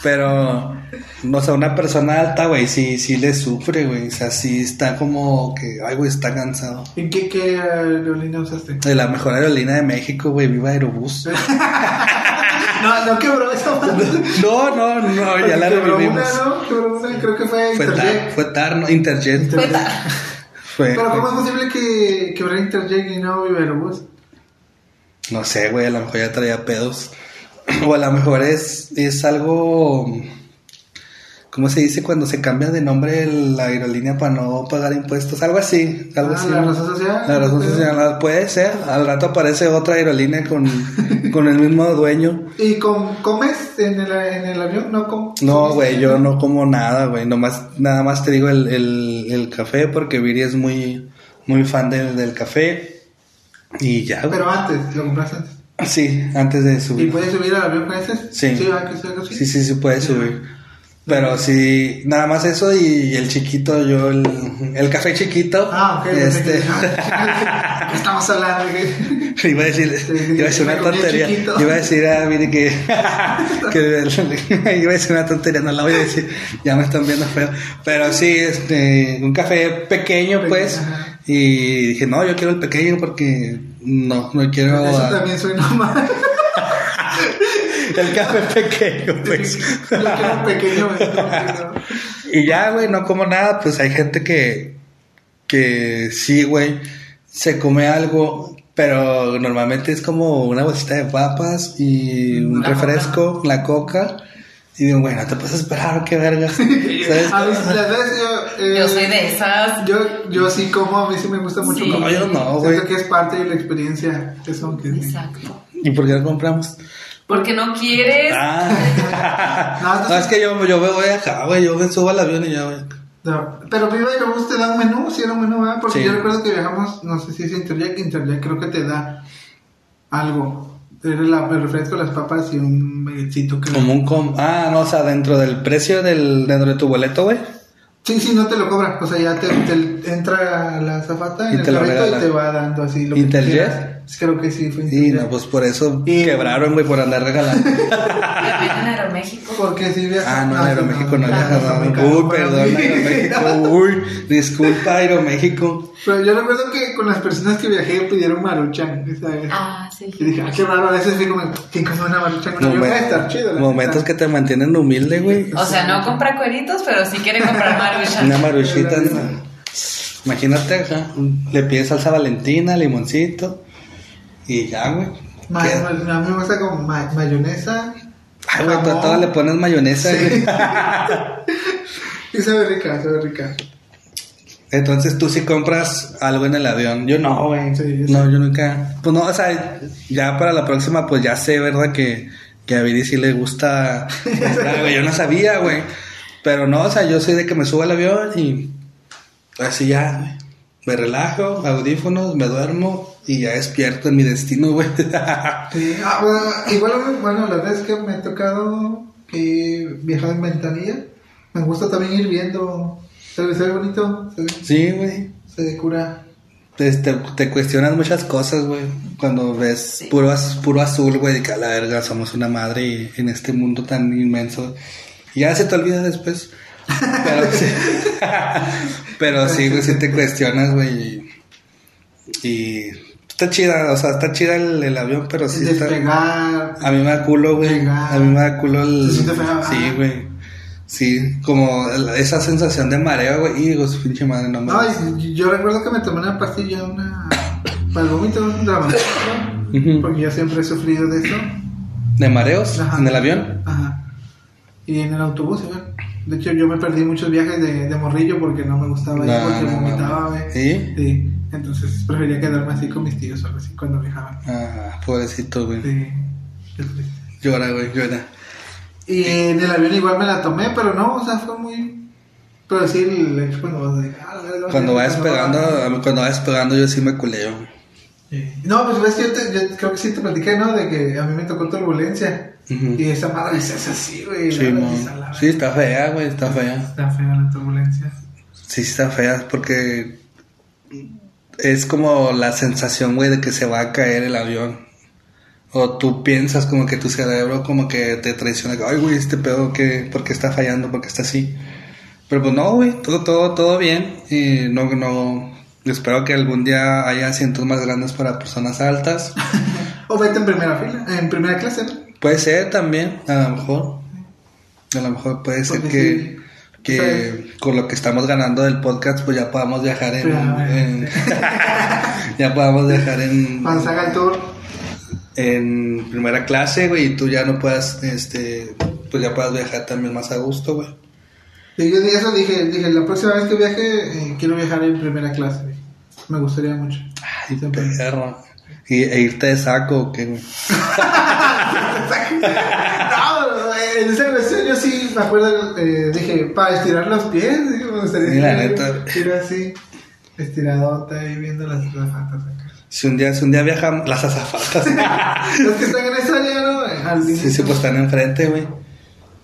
Pero, no sé, una persona alta, güey, sí, sí le sufre, güey. O sea, sí está como que, ay, güey, está cansado. ¿Y qué, qué aerolínea usaste? De la mejor aerolínea de México, güey, viva Aerobús. (laughs) No, no quebró esa. (laughs) No, no, no, ya la revivimos. una, ¿no? Quebró una, creo que fue Fue Interjet. TAR, fue TAR, no, Interjet. Fue. Fue, Pero ¿cómo es posible que quebrara Interjet y no Iberobús? No sé, güey, a lo mejor ya traía pedos. (clears throat) O a lo mejor es, es algo. ¿Cómo se dice cuando se cambia de nombre la aerolínea para no pagar impuestos? Algo así, algo Ah, así. la razón social. La razón social, ah, puede ser. Al rato aparece otra aerolínea con, (laughs) con el mismo dueño. ¿Y com- comes en el, en el avión? No, com No, güey, yo no como nada, güey. Nomás, nada más te digo el, el, el café porque Viri es muy, muy fan del, del café. Y ya, güey. Pero antes, lo compraste antes. Sí, antes de ¿Y subir. puedes subir al avión con ese? Sí. Sí, así. Sí, sí, sí puede subir. Pero sí, nada más eso y el chiquito, yo, el, el café chiquito. Ah, ok. Este, ¿Qué (laughs) estamos hablando? ¿Qué? (laughs) iba a decir, iba a decir una tontería. Iba a decir a Viri que, (laughs) que iba a decir una tontería, no la voy a decir, ya me están viendo feo. Pero sí, este, un café pequeño, pues. Y dije, no, yo quiero el pequeño porque no, no quiero Eso ah, también soy normal. El café pequeño, pues. Yo quiero un pequeño. (laughs) Y ya, güey, no como nada, pues hay gente que, que sí, güey, se come algo, pero normalmente es como una bolsita de papas y un La refresco, la coca. Y digo, güey, no te puedes esperar, qué verga. (laughs) (laughs) ¿Sabes? A mí, las veces yo... eh, Yo soy de esas. Yo, yo sí como, a mí sí me gusta mucho Sí. comer. No, yo no, Siento güey. que es parte de la experiencia. Eso que Exacto. ¿Y por qué no compramos? Porque no quieres. Ah, (laughs) No, es que yo, yo me voy acá, güey, yo me subo al avión y ya, güey. No, pero Viva Aerobús te da un menú, si era un menú, ¿verdad? Porque Sí. yo recuerdo que viajamos, no sé si es Interjet, Interjet creo que te da algo. Era la- el refresco, las papas y un baguettecito que... Como un com... Ah, no, o sea, dentro del precio del, dentro de tu boleto, güey. Sí, sí, no te lo cobra. O sea, ya te, te entra la zafata Y en te el lo carrito regala. y te va dando así lo que ¿Interjet? Creo que sí fue Y industrial. no, pues por eso Y- quebraron, güey, por andar regalando. (laughs) En Aeroméxico. Porque sí viaja- Ah, no, en sí, Aeroméxico no Ah, viaja. muy no. caro Uy, perdón. Aeroméxico. Uy, disculpa, Aeroméxico. Pero yo recuerdo que con las personas que viajé pidieron maruchan, ¿sabes? Ah, sí. Y dije, ah, qué raro, a veces fui como, ¿quién come una maruchan? Una Momen- va a estar chido. momentos que te mantienen humilde, güey. O sea, no compra cueritos, pero sí quiere comprar maruchan. Una maruchita. ¿no? Imagínate, ajá, le pides salsa valentina, limoncito. Y ya, güey. Ma- ¿Qué? ma- a mí me gusta con ma- mayonesa. Ay, güey, tú a todo le pones mayonesa, Sí. (laughs) Y sabe rica, sabe rica. Entonces tú sí compras algo en el avión. Yo no, güey. Sí, no, yo nunca. Pues no, o sea, ya para la próxima, pues ya sé, ¿verdad? Que, que a Viri sí le gusta. güey. Yo no sabía, güey. Pero no, o sea, yo soy de que me subo al avión y así ya. Me relajo, audífonos, me duermo y ya despierto en mi destino, güey. (laughs) Sí, ah, bueno, igual, bueno, la verdad es que me ha tocado que viajar en ventanilla. Me gusta también ir viendo. Se ve, se ve bonito, se ve, sí, güey. se ve cura. Te, te, te cuestionas muchas cosas, güey. Cuando ves Sí. puro, az- puro azul, güey, de que a la verga somos una madre y en este mundo tan inmenso. Y ya se te olvida después. Pero sí, (laughs) pero sí, güey, sí te cuestionas, güey. Y, y está chida, o sea, está chida el, el avión, pero sí está. A mí me da culo, güey. A mí me da culo el. Sí, güey. Sí, como esa sensación de mareo, güey. Y digo, su pinche madre, no me No, gusta. y yo recuerdo que me tomé una pastilla, una. para el vómito, un dramático. Porque yo siempre he sufrido de eso. ¿De mareos? Ajá. ¿En el avión? Ajá. Y en el autobús, güey. De hecho, yo me perdí muchos viajes de, de morrillo porque no me gustaba ir No, porque no, vomitaba, güey. ¿Sí? Sí. Entonces prefería quedarme así con mis tíos o algo así cuando viajaban. Ah, pobrecito, güey. Sí. Qué triste. Llora, güey, llora. Y en el avión igual me la tomé, pero no, o sea, fue muy. Pero sí, el cuando vas de. ah, Cuando va cuando despegando, va- a mí cuando va despegando yo sí me culeo. Sí. No, pues ves que yo, te- yo creo que sí te platiqué, ¿no? De que a mí me tocó turbulencia. Y esa madre se hace así, güey. Sí, la sí, está fea, güey, está fea. Está fea la turbulencia. Sí está fea porque es como la sensación, güey, de que se va a caer el avión. O tú piensas como que tu cerebro como que te traiciona. Ay, güey, este pedo, que ¿por qué está fallando? ¿Por qué está así? Pero pues no, güey, todo, todo, todo bien. Y no, no, espero que algún día haya asientos más grandes para personas altas. (laughs) O vete en primera fila, en primera clase. Puede ser también, a lo mejor. A lo mejor puede ser Porque que, sí. Que con lo que estamos ganando del podcast, pues ya podamos viajar en. (laughs) Ya podamos viajar en, el tour. en primera clase, güey, y tú ya no puedas, este, pues ya puedas viajar también más a gusto, güey. Y yo dije eso, dije, dije, la próxima vez que viaje, eh, quiero viajar en primera clase. güey. Me gustaría mucho. Ay, Siempre. perro. Y, e irte de saco, ¿o ¿qué, güey? (laughs) (laughs) en esa cuestión yo sí me acuerdo, eh, dije, para estirar los pies, dije, me gustaría Sí, la ir- neta. ir así, estiradota y viendo las zapatas acá. Si un día, si un día viajamos, las azafatas. (laughs) Los que están en esa área, ¿no? Al Sí, sí, pues están enfrente, güey.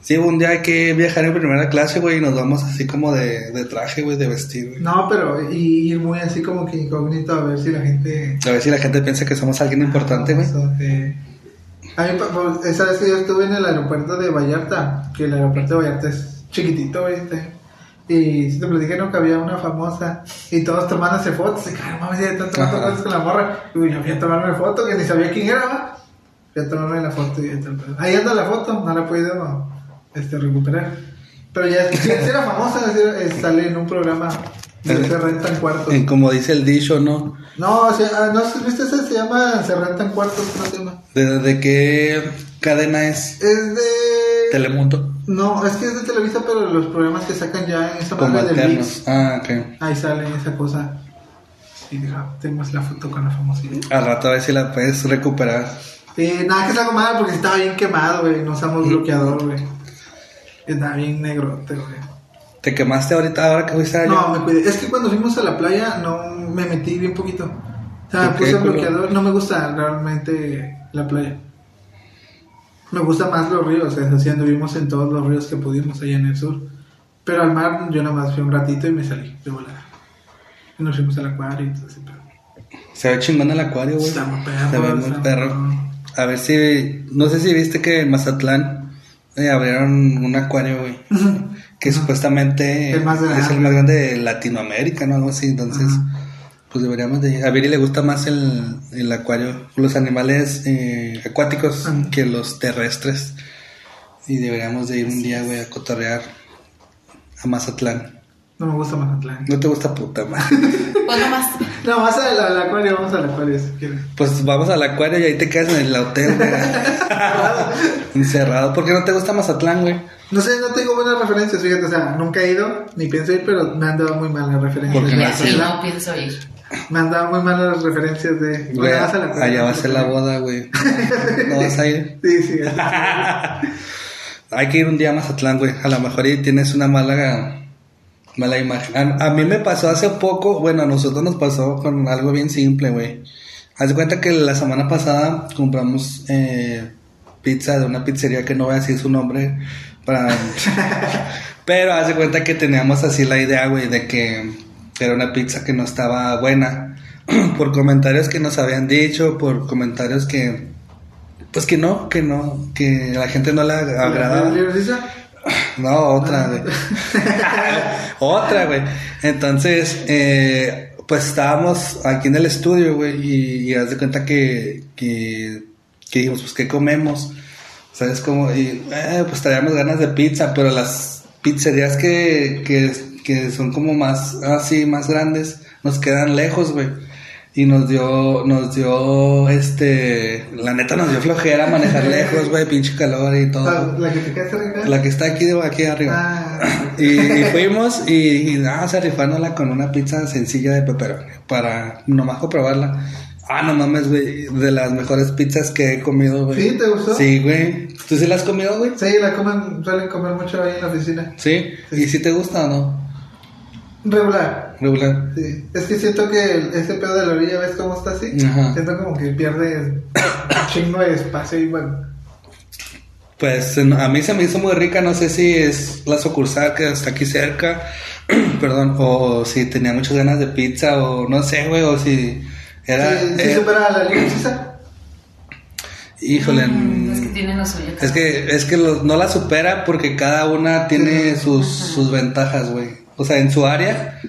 Sí, un día hay que viajar en primera clase, güey, y nos vamos así como de, de traje, güey, de vestir, güey. No, pero y ir muy así como que incógnito a ver si la gente... A ver si la gente piensa que somos alguien importante, güey. Eh. A mí, esa vez que yo estuve en el aeropuerto de Vallarta, que el aeropuerto de Vallarta es chiquitito, este, Y si te no que había una famosa y todos tomándose fotos. Y claro, mames, ya están tomando fotos con la morra. Y yo fui a tomarme foto, que ni sabía quién era, ¿va? Fui a tomarme la foto y todo. Ahí anda la foto, no la he podido este, recuperar. Pero ya, sí era famosa, era- eh, sale en un programa de se rentan cuartos. En como dice el dicho, ¿no? No, o sea, ah, no, ¿viste ese? Se llama Se rentan cuartos, ¿cómo se llama? ¿De, de qué cadena es? Es de... Telemundo. No, es que es de Televisa, pero los programas que sacan ya en esa Como madre del alternos. Mix, Ah, ok. ahí sale esa cosa. Y deja, tenemos la foto con la famosilla. Al rato a ver si la puedes recuperar. Eh, nada, que es algo mal porque estaba bien quemado, güey. No usamos bloqueador, güey. Estaba bien negrote, güey. ¿Te quemaste ahorita ahora que fuiste allá? No, me cuidé. Es que cuando fuimos a la playa no me metí bien poquito. O sea, ¿Por qué, puse bloqueador. No me gusta realmente la playa. Me gustan más los ríos. Es decir, anduvimos en todos los ríos que pudimos allá en el sur. Pero al mar yo nada más fui un ratito y me salí de volada. Y nos fuimos al acuario y todo ese pedo. Se ve chingón el acuario, güey. Está muy perro, Se ve muy perro. A ver si. No sé si viste que en Mazatlán eh, abrieron un acuario, güey. (laughs) Que supuestamente El más grande. es el más grande de Latinoamérica, ¿no? Algo así. Entonces, Ajá. pues deberíamos de ir. A Viri le gusta más el, el acuario, los animales eh, acuáticos Ajá. que los terrestres. Y deberíamos de ir un día, güey, a cotorrear a Mazatlán. No me gusta Mazatlán. ¿No te gusta puta madre? (laughs) Pues nomás. No, más al, al acuario, vamos al acuario si quieres. Pues vamos al acuario y ahí te quedas en el hotel, güey. (laughs) Encerrado. ¿Por qué no te gusta Mazatlán, güey? No sé, no tengo buenas referencias, fíjate, o sea, nunca he ido, ni pienso ir, pero me han dado muy malas referencias. Porque no no pienso ir. Me han dado muy malas referencias de... Güey, Bueno, vas al acuario. allá va a ser la boda, güey. ¿No vas a ir? (laughs) Sí, sí. Hay que ir un día a Mazatlán, güey. A lo mejor ahí tienes una mala, mala imagen. A, a mí me pasó hace poco, bueno, a nosotros nos pasó con algo bien simple, güey. Haz de cuenta que la semana pasada compramos eh, pizza de una pizzería que no voy a decir su nombre para... (laughs) Pero haz de cuenta que teníamos así la idea, güey, de que era una pizza que no estaba buena. (clears throat) por comentarios que nos habían dicho, por comentarios que... Pues que no, que no, que a la gente no le agradaba. ¿Libreriza? No, otra, güey. (laughs) otra, güey. Entonces, eh, pues estábamos aquí en el estudio, güey, y, y haz de cuenta que, que, que dijimos, pues, ¿qué comemos? ¿Sabes cómo? Y, eh, pues traíamos ganas de pizza, pero las pizzerías que, que, que son como más, así, más grandes, nos quedan lejos, güey. Y nos dio, nos dio, este, la neta nos dio flojera manejar (laughs) lejos, güey, pinche calor y todo. La, que te quedaste arriba. La que está aquí, de- aquí arriba. Ah, (clears throat) Y, y fuimos y, y nada, se rifándola con una pizza sencilla de pepperoni para nomás probarla. Ah, no mames, güey, de las mejores pizzas que he comido, güey. ¿Sí? ¿Te gustó? Sí, güey. ¿Tú sí la has comido, güey? sí, la comen, suelen comer mucho ahí en la oficina. Sí. ¿Y si te gusta o no? Regular. Regular. Sí. Es que siento que el- ese pedo de la orilla, ¿ves cómo está así? Ajá. Siento como que pierde un chingo de espacio y bueno. Pues a mí se me hizo muy rica, no sé si es la sucursal que está aquí cerca, (clears throat) perdón, o si tenía muchas ganas de pizza, o no sé, güey, o si era... sí, sí eh, supera la libreriza. híjole, Mm, Es que mm, tiene lo suyo. Es que, es que lo- no la supera porque cada una tiene sus, sus ventajas, güey. O sea, en su área,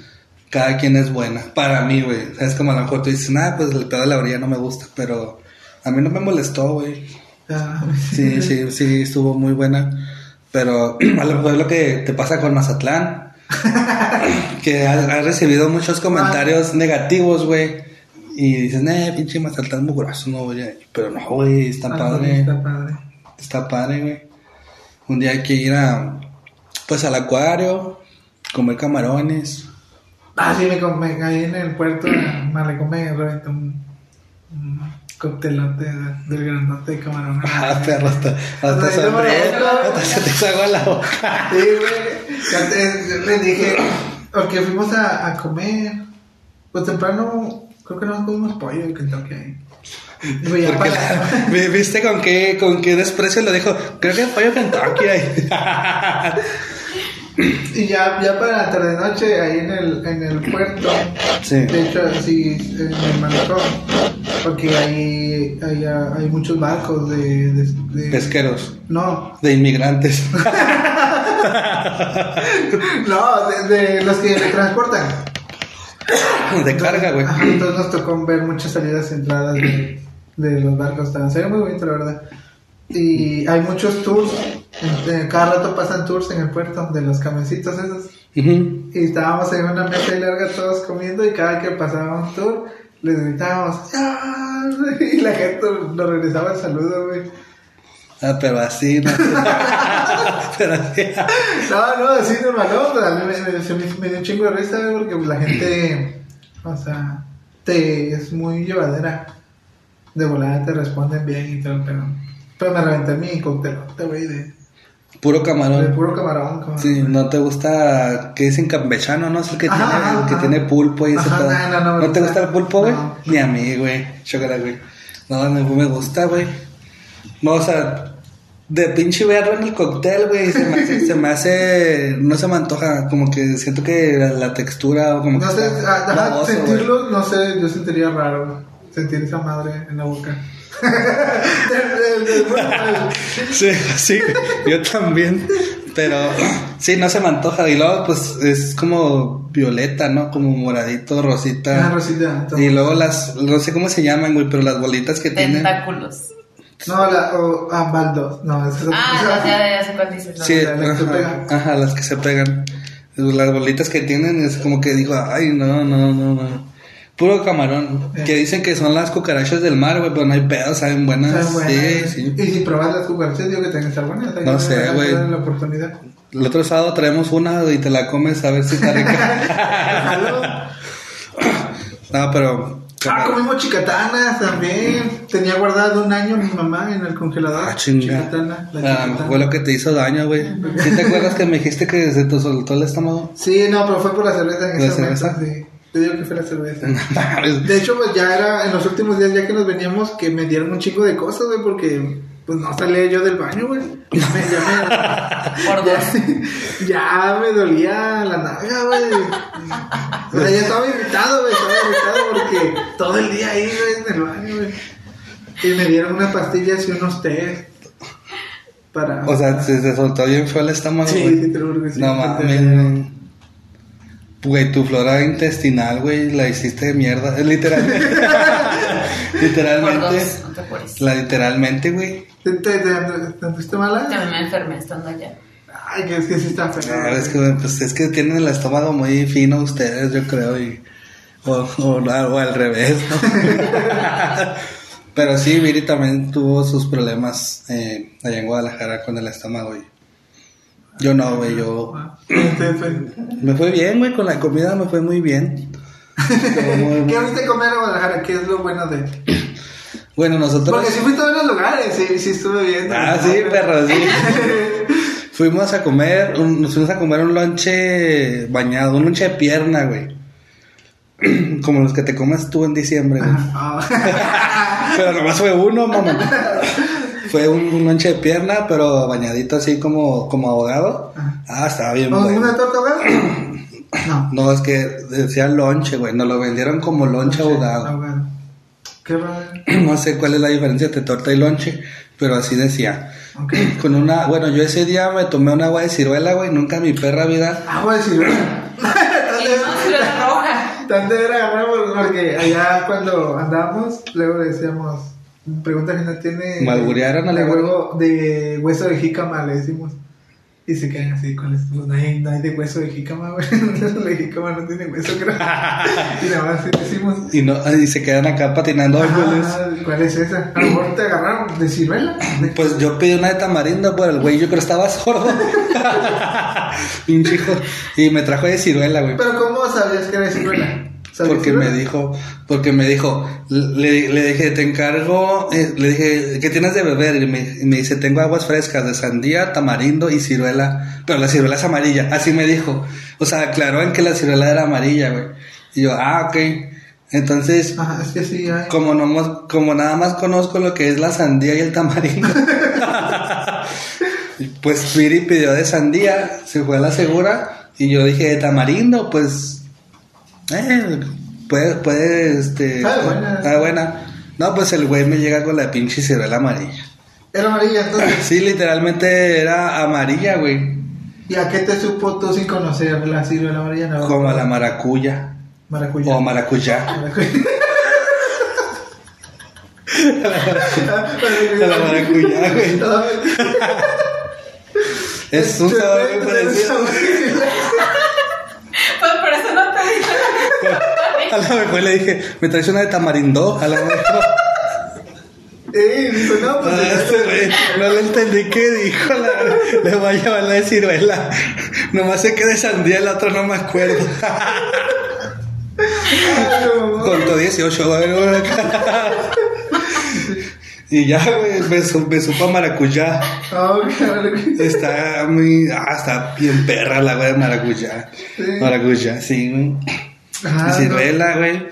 cada quien es buena. Para mí, güey. O sea, es como a lo mejor tú dices, nada, pues el pedo de la orilla no me gusta, pero a mí no me molestó, güey. Ah, Sí, sí, sí, estuvo muy buena. Pero (clears throat) a lo mejor es lo que te pasa con Mazatlán. (laughs) que has, has recibido muchos comentarios negativos, güey. Y dices, eh, pinche Mazatlán mugroso, no ir". Pero no, güey, está Ah, padre. Está padre. Está padre, güey. Un día hay que ir a, pues al acuario, comer camarones. Ah, sí, me comí ahí en el puerto, me me reventó un, un coctelote de- del grandote de camarón. (laughs) Ah, perro, hasta, hasta se te agua la boca. Sí, güey. Yo le dije, porque fuimos a, a comer, pues temprano, creo que no comimos pollo en Kentucky ahí. La- vi- ¿Viste con qué, con qué desprecio lo dijo? Creo que pollo Kentucky ahí. (laughs) Y ya, ya para la tarde noche, ahí en el, en el puerto, Sí. de hecho, sí, en el malecón, porque ahí, ahí ah, hay muchos barcos de... de, de- Pesqueros, no, de inmigrantes. (laughs) no, de, de los que transportan. de carga, güey. Entonces nos tocó ver muchas salidas y entradas de, de los barcos. Estaban, se ve muy bonito, la verdad. Y hay muchos tours. en- cada rato pasan tours en el puerto de los camioncitos esos. Y estábamos en una mesa larga todos comiendo y cada que pasaba un tour les gritábamos "¡Ya!", (laughs) y la gente nos regresaba el saludo, güey. Ah, pero así, ¿no? (laughs) pero así. No, no, así normal, no, pero a mí me, dio un chingo de risa, porque pues, la gente, o sea, te, es muy llevadera. De volada te responden bien y todo, pero, pero me reventé mi coctelote, güey, de, Puro de camarón. puro camarón. camarón. Sí, no te gusta que dicen campechano, ¿no? Es el que, Ajá, tiene, ajá, el que tiene pulpo y ese Ajá, pedo. no, no, no me te gusta. el pulpo, güey? No. Ni a mí, güey. Chócala, güey. No, no me gusta, güey. No, o sea, de pinche verlo en el cóctel, güey, se me hace, (laughs) se me hace, no se me antoja, como que siento que la, la textura o como No que sé, está ah, ajá, baboso, sentirlo, no sé, yo sentiría raro sentir esa madre en la boca. (laughs) Sí, sí, yo también. Pero sí, no se me antoja. Y luego, pues es como violeta, ¿no? Como moradito, rosita. rosita. Y luego las, no sé cómo se llaman, güey, pero las bolitas que tienen. Tentáculos. No, la, o, ah, baldos. No, es Ah, ya, ya, sé cuál dices. ¿no? Sí, las que se pegan. ajá, las que se pegan. Las bolitas que tienen es como que digo, ay, no, no, no, no. Puro camarón. Que dicen que son las cucarachas del mar, güey, pero no hay pedo, saben buenas. Saben buenas. Sí, sí. Y si probas las cucarachas, digo que tienen que estar buenas. No sé, güey. la oportunidad. El otro sábado traemos una y te la comes a ver si está rica. (laughs) no, pero. Ah, comimos chicatanas también. Tenía guardado un año mi mamá en el congelador. Ah, chinga. Chicatana, la Ah, chicatana. fue lo que te hizo daño, güey. ¿Sí te acuerdas que me dijiste que se te soltó el estómago? Sí, no, pero fue por la cerveza en ¿La ese momento. cerveza? Sí. Te digo que fue la cerveza. (laughs) De hecho, pues ya era en los últimos días, ya que nos veníamos, que me dieron un chingo de cosas, güey, porque pues no salía yo del baño, güey. Ya me, ya me, (laughs) ya me dolía la nalga, güey. O sea, ya estaba irritado, güey, estaba irritado porque todo el día ahí, güey, en el baño, güey. Y me dieron unas pastillas y unos té para... o sea, se, se soltó bien feo el estómago, sí, güey. sí, te lo sí. No mames. Güey, tu flora intestinal, güey, la hiciste de mierda. Literalmente. (laughs) Por literalmente. dos. No. La literalmente, güey. ¿Te, te, te, te pusiste mala? También me enfermé estando allá. Ay, que es que sí está feo. Ah, es que, pues, es que tienen el estómago muy fino ustedes, yo creo, y, o, o, o al revés, ¿no? (laughs) Pero sí, Viri también tuvo sus problemas eh, allá en Guadalajara con el estómago, güey. Yo no, güey, yo... Me fue bien, güey, con la comida me fue muy bien. Muy- (laughs) ¿Qué viste comer en Guadalajara? ¿Qué es lo bueno de...? Bueno, nosotros... Porque sí fuiste a varios lugares, sí, sí estuve bien. Ah, sí, (laughs) perro, sí. (laughs) Fuimos a comer, un- nos fuimos a comer un lonche bañado, un lonche de pierna, güey. (clears throat) Como los que te comes tú en diciembre, güey. Ah. Pero nomás fue uno, mamá. Fue un, un lonche de pierna, pero bañadito así como, como ahogado. Ah, estaba bien ¿O bueno. ¿Una torta ahogada? (coughs) No. No, es que decía lonche, güey. Nos lo vendieron como lonche ahogado. Ahogado. Qué raro. (coughs) No sé cuál es la diferencia entre torta y lonche, pero así decía. Ok. (coughs) Con una, bueno, yo ese día me tomé un agua de ciruela, güey. Nunca en mi perra vida. Agua de ciruela. Y no ciruela roja. Tan de ver agarramos porque allá cuando andábamos, luego decíamos, pregunta que no tiene. ¿Me alburearon a la de huevo, de hueso de jícama, le decimos. Y se quedan así con esto. No hay, no hay de hueso de jícama, güey. (laughs) La jícama no tiene hueso, creo. (laughs) y nada más decimos. Y no, y se quedan acá patinando. ¿cuál es? ¿Cuál es esa? A lo mejor te agarraron de ciruela. (clears throat) Pues yo pedí una de tamarindo, pero el güey yo creo estaba sordo. (laughs) Pinche hijo. Y me trajo de ciruela, güey. Pero ¿cómo sabías que era de ciruela? ¿Sabías Porque me dijo, porque me dijo, le, le dije, te encargo, eh, le dije, ¿qué tienes de beber? Y me, y me dice, tengo aguas frescas de sandía, tamarindo y ciruela, pero la ciruela es amarilla, así me dijo. O sea, aclaró en que la ciruela era amarilla, güey. Y yo, ah, ok. Entonces, Ajá, es que sí hay. como, no, como nada más conozco lo que es la sandía y el tamarindo, (laughs) pues Piri pidió de sandía, se fue a la segura y yo dije de tamarindo, pues eh, puede, puede, este, Sabe buena. está buena. No, pues el güey me llega con la pinche ciruela amarilla. Era amarilla, entonces. Sí, literalmente era amarilla, güey, ¿Y a qué te supo tú sin conocer la ciruela amarilla? No, como a la maracuya Maracuyá. o maracuyá. Maracuyá. A (laughs) la maracuyá, güey. (laughs) Es un sabor muy parecido. Pues por eso no te dije. (laughs) A lo mejor le dije, me traes una de tamarindo. A lo mejor. (laughs) Eh, dijo, no, pues. Ah, este no le entendí qué dijo. La, le voy a llevar la de ciruela. Nomás sé que de sandía el otro no me acuerdo. (laughs) Contó 18, a ver, güey, acá. Y ya, güey, me, me supo a maracuyá. que- Está muy. Ah, está bien perra la güey de maracuyá. Sí. Maracuyá, sí, güey. Ah, no. ciruela, güey.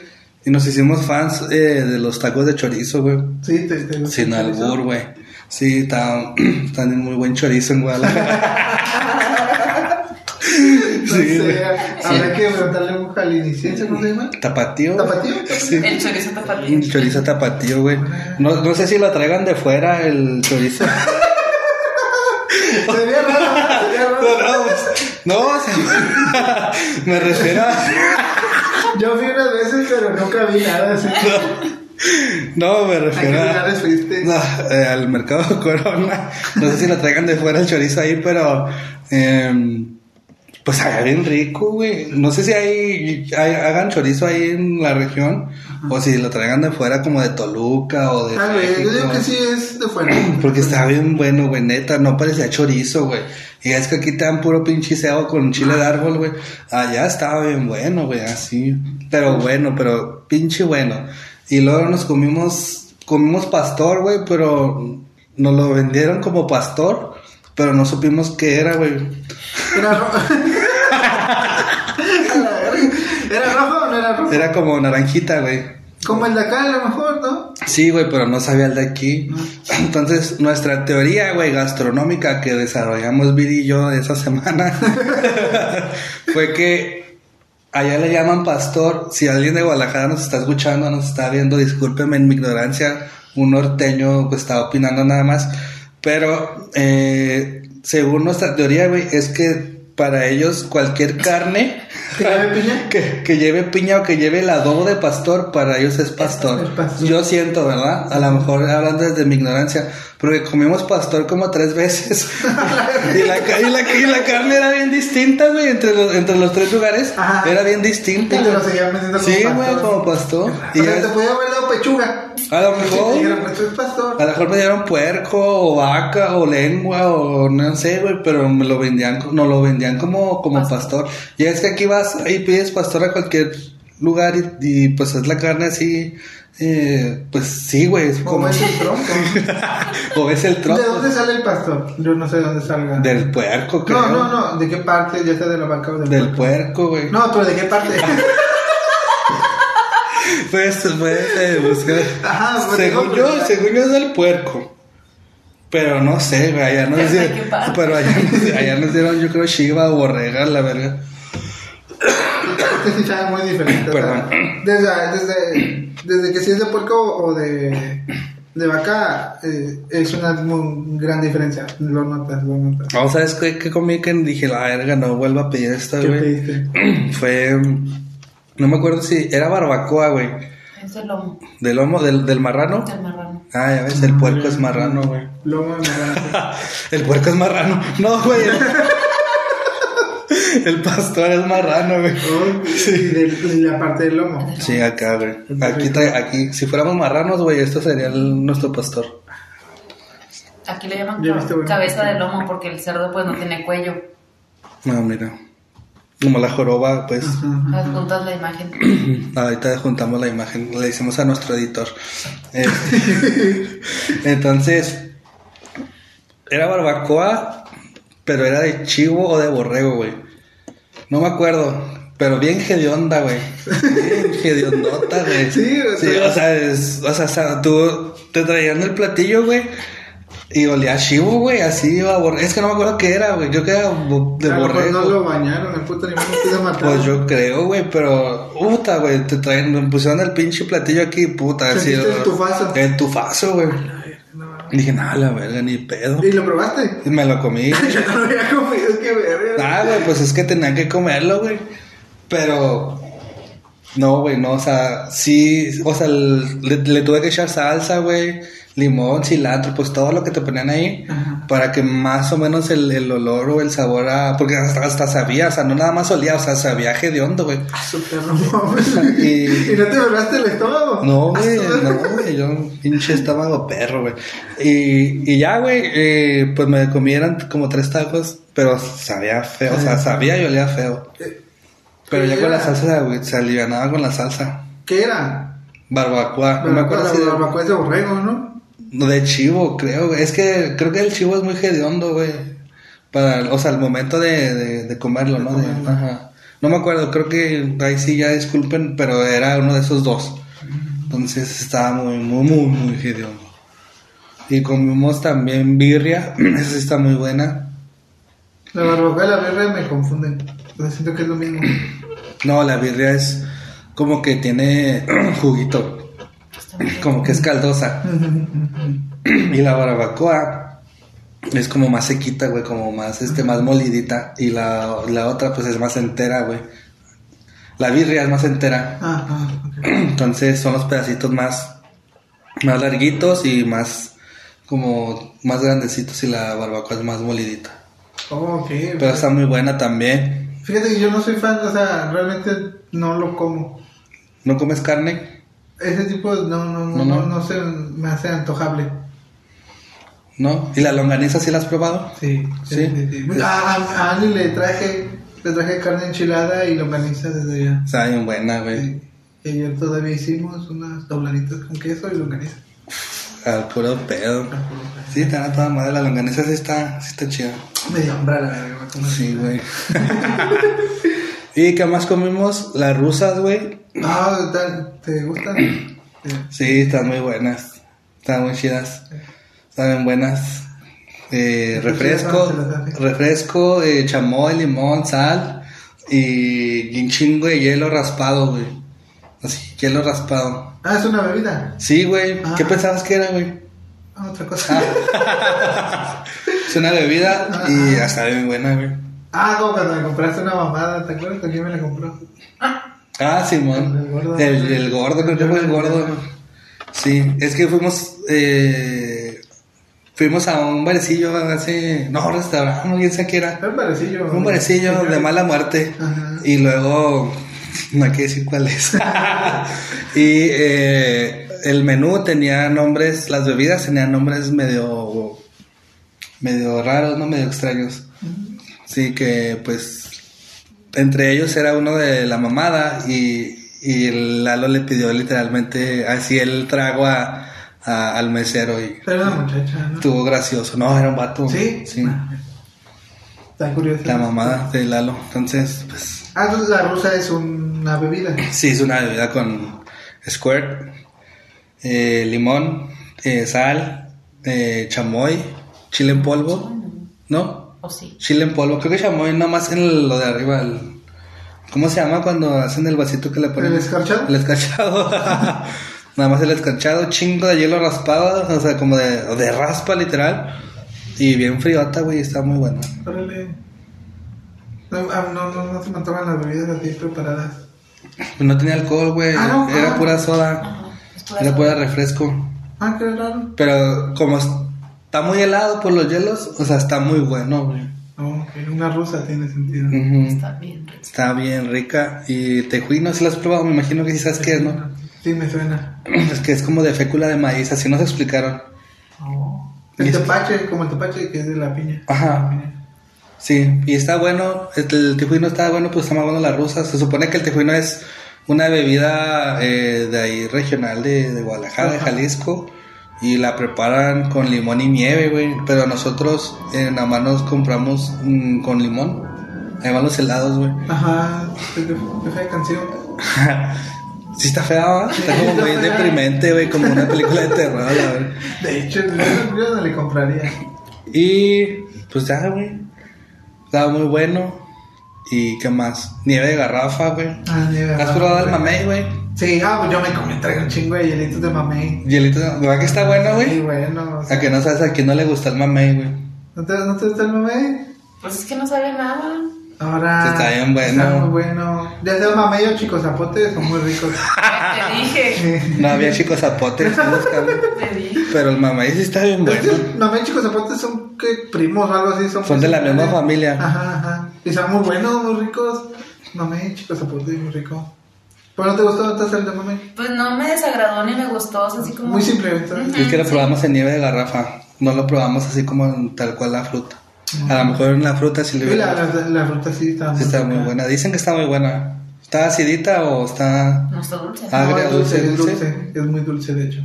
Y nos hicimos fans eh, de los tacos de chorizo, güey. Sí, te, te Sin albur, güey. Sí, está, está en muy buen chorizo en Guadalajara. No Sí, sé, güey. habrá que preguntarle un jalisciense, ¿cómo se llama? Tapatío. ¿Tapatío? Sí. El chorizo tapatío. Un chorizo tapatío, güey. No, no sé si lo traigan de fuera el chorizo. Sería raro, sería No, raro. no, pues, no, me refiero a... Yo fui unas veces, pero nunca vi nada así. No, me ¿A qué refiero a... lugares fuiste? No, eh, al mercado Corona. No sé si lo traigan de fuera el chorizo ahí, pero... eh, pues allá bien rico, güey. No sé si hay, hay- hagan chorizo ahí en la región o si lo traigan de fuera como de Toluca o de... Ah, güey, yo digo que sí es de fuera. Porque estaba bien bueno, güey, neta, no parecía chorizo, güey. Y es que aquí te dan puro pinche cebo con chile de árbol, güey. Allá estaba bien bueno, güey, así. Pero bueno, pero pinche bueno. Y luego nos comimos, comimos pastor, güey, pero nos lo vendieron como pastor, pero no supimos qué era, güey. Era rojo. (laughs) ¿Era rojo o no era rojo? Era como naranjita, güey. Como el de acá, a lo mejor, ¿no? Sí, güey, pero no sabía el de aquí. (laughs) Entonces, nuestra teoría, güey, gastronómica que desarrollamos Viri y yo esa semana (laughs) fue que allá le llaman pastor. Si alguien de Guadalajara nos está escuchando, nos está viendo, discúlpeme en mi ignorancia, un norteño pues está opinando nada más. Pero, eh, según nuestra teoría, güey, es que para ellos cualquier carne ¿Que lleve piña? que, que lleve piña o que lleve el adobo de pastor, para ellos es pastor. Es pastor. Yo siento, ¿verdad? A lo mejor hablando desde mi ignorancia, porque comimos pastor como tres veces. (laughs) y, la, y, la, y la carne era bien distinta, güey, entre los, entre los tres lugares. Ajá. Era bien Y distinta. te lo seguían vendiendo como Sí, pastor. güey, como pastor. Y O sea, te podía haber dado pechuga. a lo Y mejor. pues. A lo mejor me dieron puerco o vaca o lengua o no sé, güey, pero me lo vendían, no lo vendían como, como pastor. Y es que aquí vas y pides pastor a cualquier lugar y, y, pues es la carne así, eh, pues sí, güey, es Como como... es el (laughs) tronco. o es el ¿De tronco dónde sale el pastor? Yo no sé de dónde salga. del puerco, creo. No, no, no. ¿De qué parte? Ya sea de la vaca o del, Del puerco. puerco, güey. No, pero ¿de qué parte? (laughs) Pues, puedes eh, buscar. Ajá, pues, según yo, pues, según yo es del puerco. Pero no sé, güey, allá nos ¿De dieron. Pero allá, nos- allá nos dieron, yo creo, Shiva o Borrega, la verga. Este sí sabe muy diferente. o sea, Perdón. desde, desde, desde que si es de puerco o de, de vaca, eh, es una muy gran diferencia. Lo notas, lo notas. No, ¿sabes qué, qué comí que dije, la verga, no vuelvo a pedir esta, ¿Qué güey? pediste? (clears throat) Fue. No me acuerdo si era barbacoa, güey. Es el lomo ¿Del lomo? ¿Del, del marrano? del marrano. Ah, ya ves, el puerco es marrano, güey. Lomo de naranja. (laughs) El puerco es marrano. No, güey. (laughs) (laughs) El, pastor es marrano, güey. Oh, y, y la parte del lomo. Sí, acá, güey. Aquí, trae- aquí, si fuéramos marranos, güey, esto sería el- nuestro pastor. Aquí le llaman cabeza de lomo porque el cerdo pues no tiene cuello. No, mira. Como la joroba, pues. Ajá. Adjuntas la imagen. (clears throat) Ahorita juntamos la imagen, le hicimos a nuestro editor. Este, (laughs) entonces, era barbacoa, pero era de chivo o de borrego, güey. No me acuerdo, pero bien hedionda, güey. Bien hediondota, güey. (laughs) Sí, o sí, sea- o sea, es- o sea, tú te traían el platillo, güey. Y olía a chivo, güey, así a borrego. Es que no me acuerdo qué era, güey. Yo que era de borrego. no lo bañaron, el puto ni modo que se mataron. Pues yo creo, güey, pero puta, güey, te traen, me pusieron el pinche platillo aquí, puta, así. Sentiste el tufazo. El tufazo, güey. Y dije, nada, la verga, ni pedo. ¿Y lo probaste? Y me lo comí. (laughs) Yo no lo había comido, qué verga. Ah, güey, pues es que tenía que comerlo, güey. Pero, no, güey, no, o sea, sí, o sea, le, le tuve que echar salsa, güey, limón, cilantro, pues todo lo que te ponían ahí, Ajá. para que más o menos el, el olor o el sabor a, porque hasta, hasta sabía, o sea, no nada más olía, o sea, sabía hediondo, güey. Ah, su perro, mames. (laughs) Y- ¿Y no te volaste el estómago? No, Ah, güey, no, güey, yo pinche estómago perro, güey. Y, y ya, güey, eh, pues me comieron como tres tacos, pero sabía feo, o sea, sabía y olía feo. Pero ya con la salsa, güey, se alivianaba con la salsa. ¿Qué era? Barbacoa, no me acuerdo si la de, barbacoa es de borrego, ¿no? No, de chivo, creo, güey. Es que creo que el chivo es muy hediondo, güey. Para, o sea, el momento de, de, de comerlo, ¿no? De- ajá. No me acuerdo, creo que ahí sí ya disculpen, pero era uno de esos dos. Entonces estaba muy, muy, muy, muy hediondo. Y comimos también birria, (clears throat) esa sí está muy buena. La barbacoa y la birria me confunden. Pero siento que es lo mismo. No, la birria es como que tiene (clears throat) juguito. (clears throat) como que es caldosa. (clears throat) Y la barbacoa es como más sequita, güey, como más, este, más molidita. Y la, la otra, pues, es más entera, güey. La birria es más entera. Ah, (clears throat) ah. Entonces son los pedacitos más, más larguitos y más, como, más grandecitos y la barbacoa es más molidita. Oh, ok. Pero está muy buena también. Fíjate que yo no soy fan, o sea, realmente no lo como. ¿No comes carne? Ese tipo no, no, no, No, no, se me hace antojable. ¿No? ¿Y la longaniza sí la has probado? Sí, Sí. A, a, a le traje, le traje carne enchilada y longaniza desde allá. Está bien buena, güey. Sí. Y ayer todavía hicimos unas dobladitas con queso y longaniza. Al puro pedo. Sí, está toda madre. La longaniza sí está, sí está chida. Me dio hambre la verga. Sí, güey. (laughs) ¿Y qué más comimos? Las rusas, güey. Ah, ¿te, gustan? (clears throat) Sí. Están muy buenas. Están muy chidas. Están bien buenas. Eh, refresco, refresco, eh, chamoy, limón, sal y un chingo de hielo raspado, güey. Así, hielo raspado. Ah, es una bebida. Sí, güey. Ah. ¿Qué pensabas que era, güey? Ah, otra cosa. (laughs) Es una bebida y hasta bien buena, güey. Ah, como cuando me compraste una mamada, ¿te acuerdas? ¿Quién me la compró? Ah, Simón. El gordo. El, el gordo, creo que fue el gordo. Sí, es que fuimos, eh, fuimos a un barecillo hace, no, restaurante, no sé qué era. Un barecillo. Un barecillo de mala muerte. Ajá. Y luego, no hay que decir cuál es. (laughs) y eh, el menú tenía nombres, las bebidas tenían nombres medio, medio raros, no medio extraños. Sí, que pues entre ellos era uno de la mamada y, y Lalo le pidió literalmente así el trago a, a- al mesero y una muchacha, ¿no? estuvo gracioso. No, era un vato. ¿Sí? Sí. Ah, Está curioso. La mamada de Lalo. Entonces, pues Ah, entonces la rusa es una bebida. sí, es una bebida con squirt, eh, limón, eh, sal, eh, chamoy, chile en polvo, ¿no? ¿O sí? Chile en polvo, creo que chamoy nomás en lo de arriba. el- ¿Cómo se llama cuando hacen el vasito que le ponen? ¿El escarchado? El escarchado. (laughs) Nada más el escarchado, chingo de hielo raspado, o sea, como de, de raspa literal. Y bien friota, güey, está muy bueno. Órale. No, ah, no, no, no se me antojan las bebidas así preparadas. No tenía alcohol, güey, Ah, no, era ah. pura soda, pura era soda. pura refresco. Ah, qué raro. Pero como está muy helado por los hielos, o sea, está muy bueno, güey. No, que una rusa tiene sentido. Está bien rico. Está bien rica. Y tejuino, si lo has probado, me imagino que sí sabes qué es, ¿no? Sí, me suena. (clears throat) Es que es como de fécula de maíz, así nos explicaron. El Y es- tepache, como el tepache que es de la piña. Ajá. La piña. Sí, y está bueno, el tejuino está bueno, pues está más bueno la rusa. Se supone que el tejuino es una bebida eh, de ahí regional de, de Guadalajara, de. Jalisco, y la preparan con limón y nieve, güey. Pero nosotros eh, nada más nos compramos mm, con limón. Ahí van los helados, güey. Ajá, qué, fea canción. (laughs) Sí está fea, ¿va? Está como muy deprimente, güey, como una película de terror, a ver. De hecho, yo, no le compraría. Y pues ya, güey. Estaba muy bueno. ¿Y qué más? Nieve de garrafa, güey. Ah, nieve, ¿Has ah, probado el mamey, güey? Sí, ah, pues yo me comí, traigo un chingo de hielitos de mamey. Hielito, ¿verdad que está bueno, Sí, güey? bueno. o sea, A que no sabes a quién no le gusta el mamey, güey. ¿No te, ¿No te gusta el mamey? Pues es que no sabe nada. Ahora. Está bien bueno. Está muy bueno. Ya sea mamey o chicos zapotes, son muy ricos. (laughs) Te dije. No había chicos zapotes, (laughs) estoy buscando. Te dije. Pero el mamey sí está bien bueno. que mamey y chicos zapotes son que primos o algo así. Son, Son de la misma familia. Ajá, ajá. Y son muy buenos, muy ricos. Mamey y chicos zapotes, muy rico. ¿Pero no te gustó entonces el de? Pues no me desagradó ni me gustó. o sea, así como. Muy simple. Es que lo probamos en nieve de garrafa. No lo probamos así como en tal cual la fruta. A lo mejor en la fruta sí le Y la, la, la fruta sí está sí está muy buena. Dicen que está muy buena. ¿Está acidita o está...? No está dulce. No, agria, es dulce, dulce, es dulce. dulce. Es muy dulce, de hecho.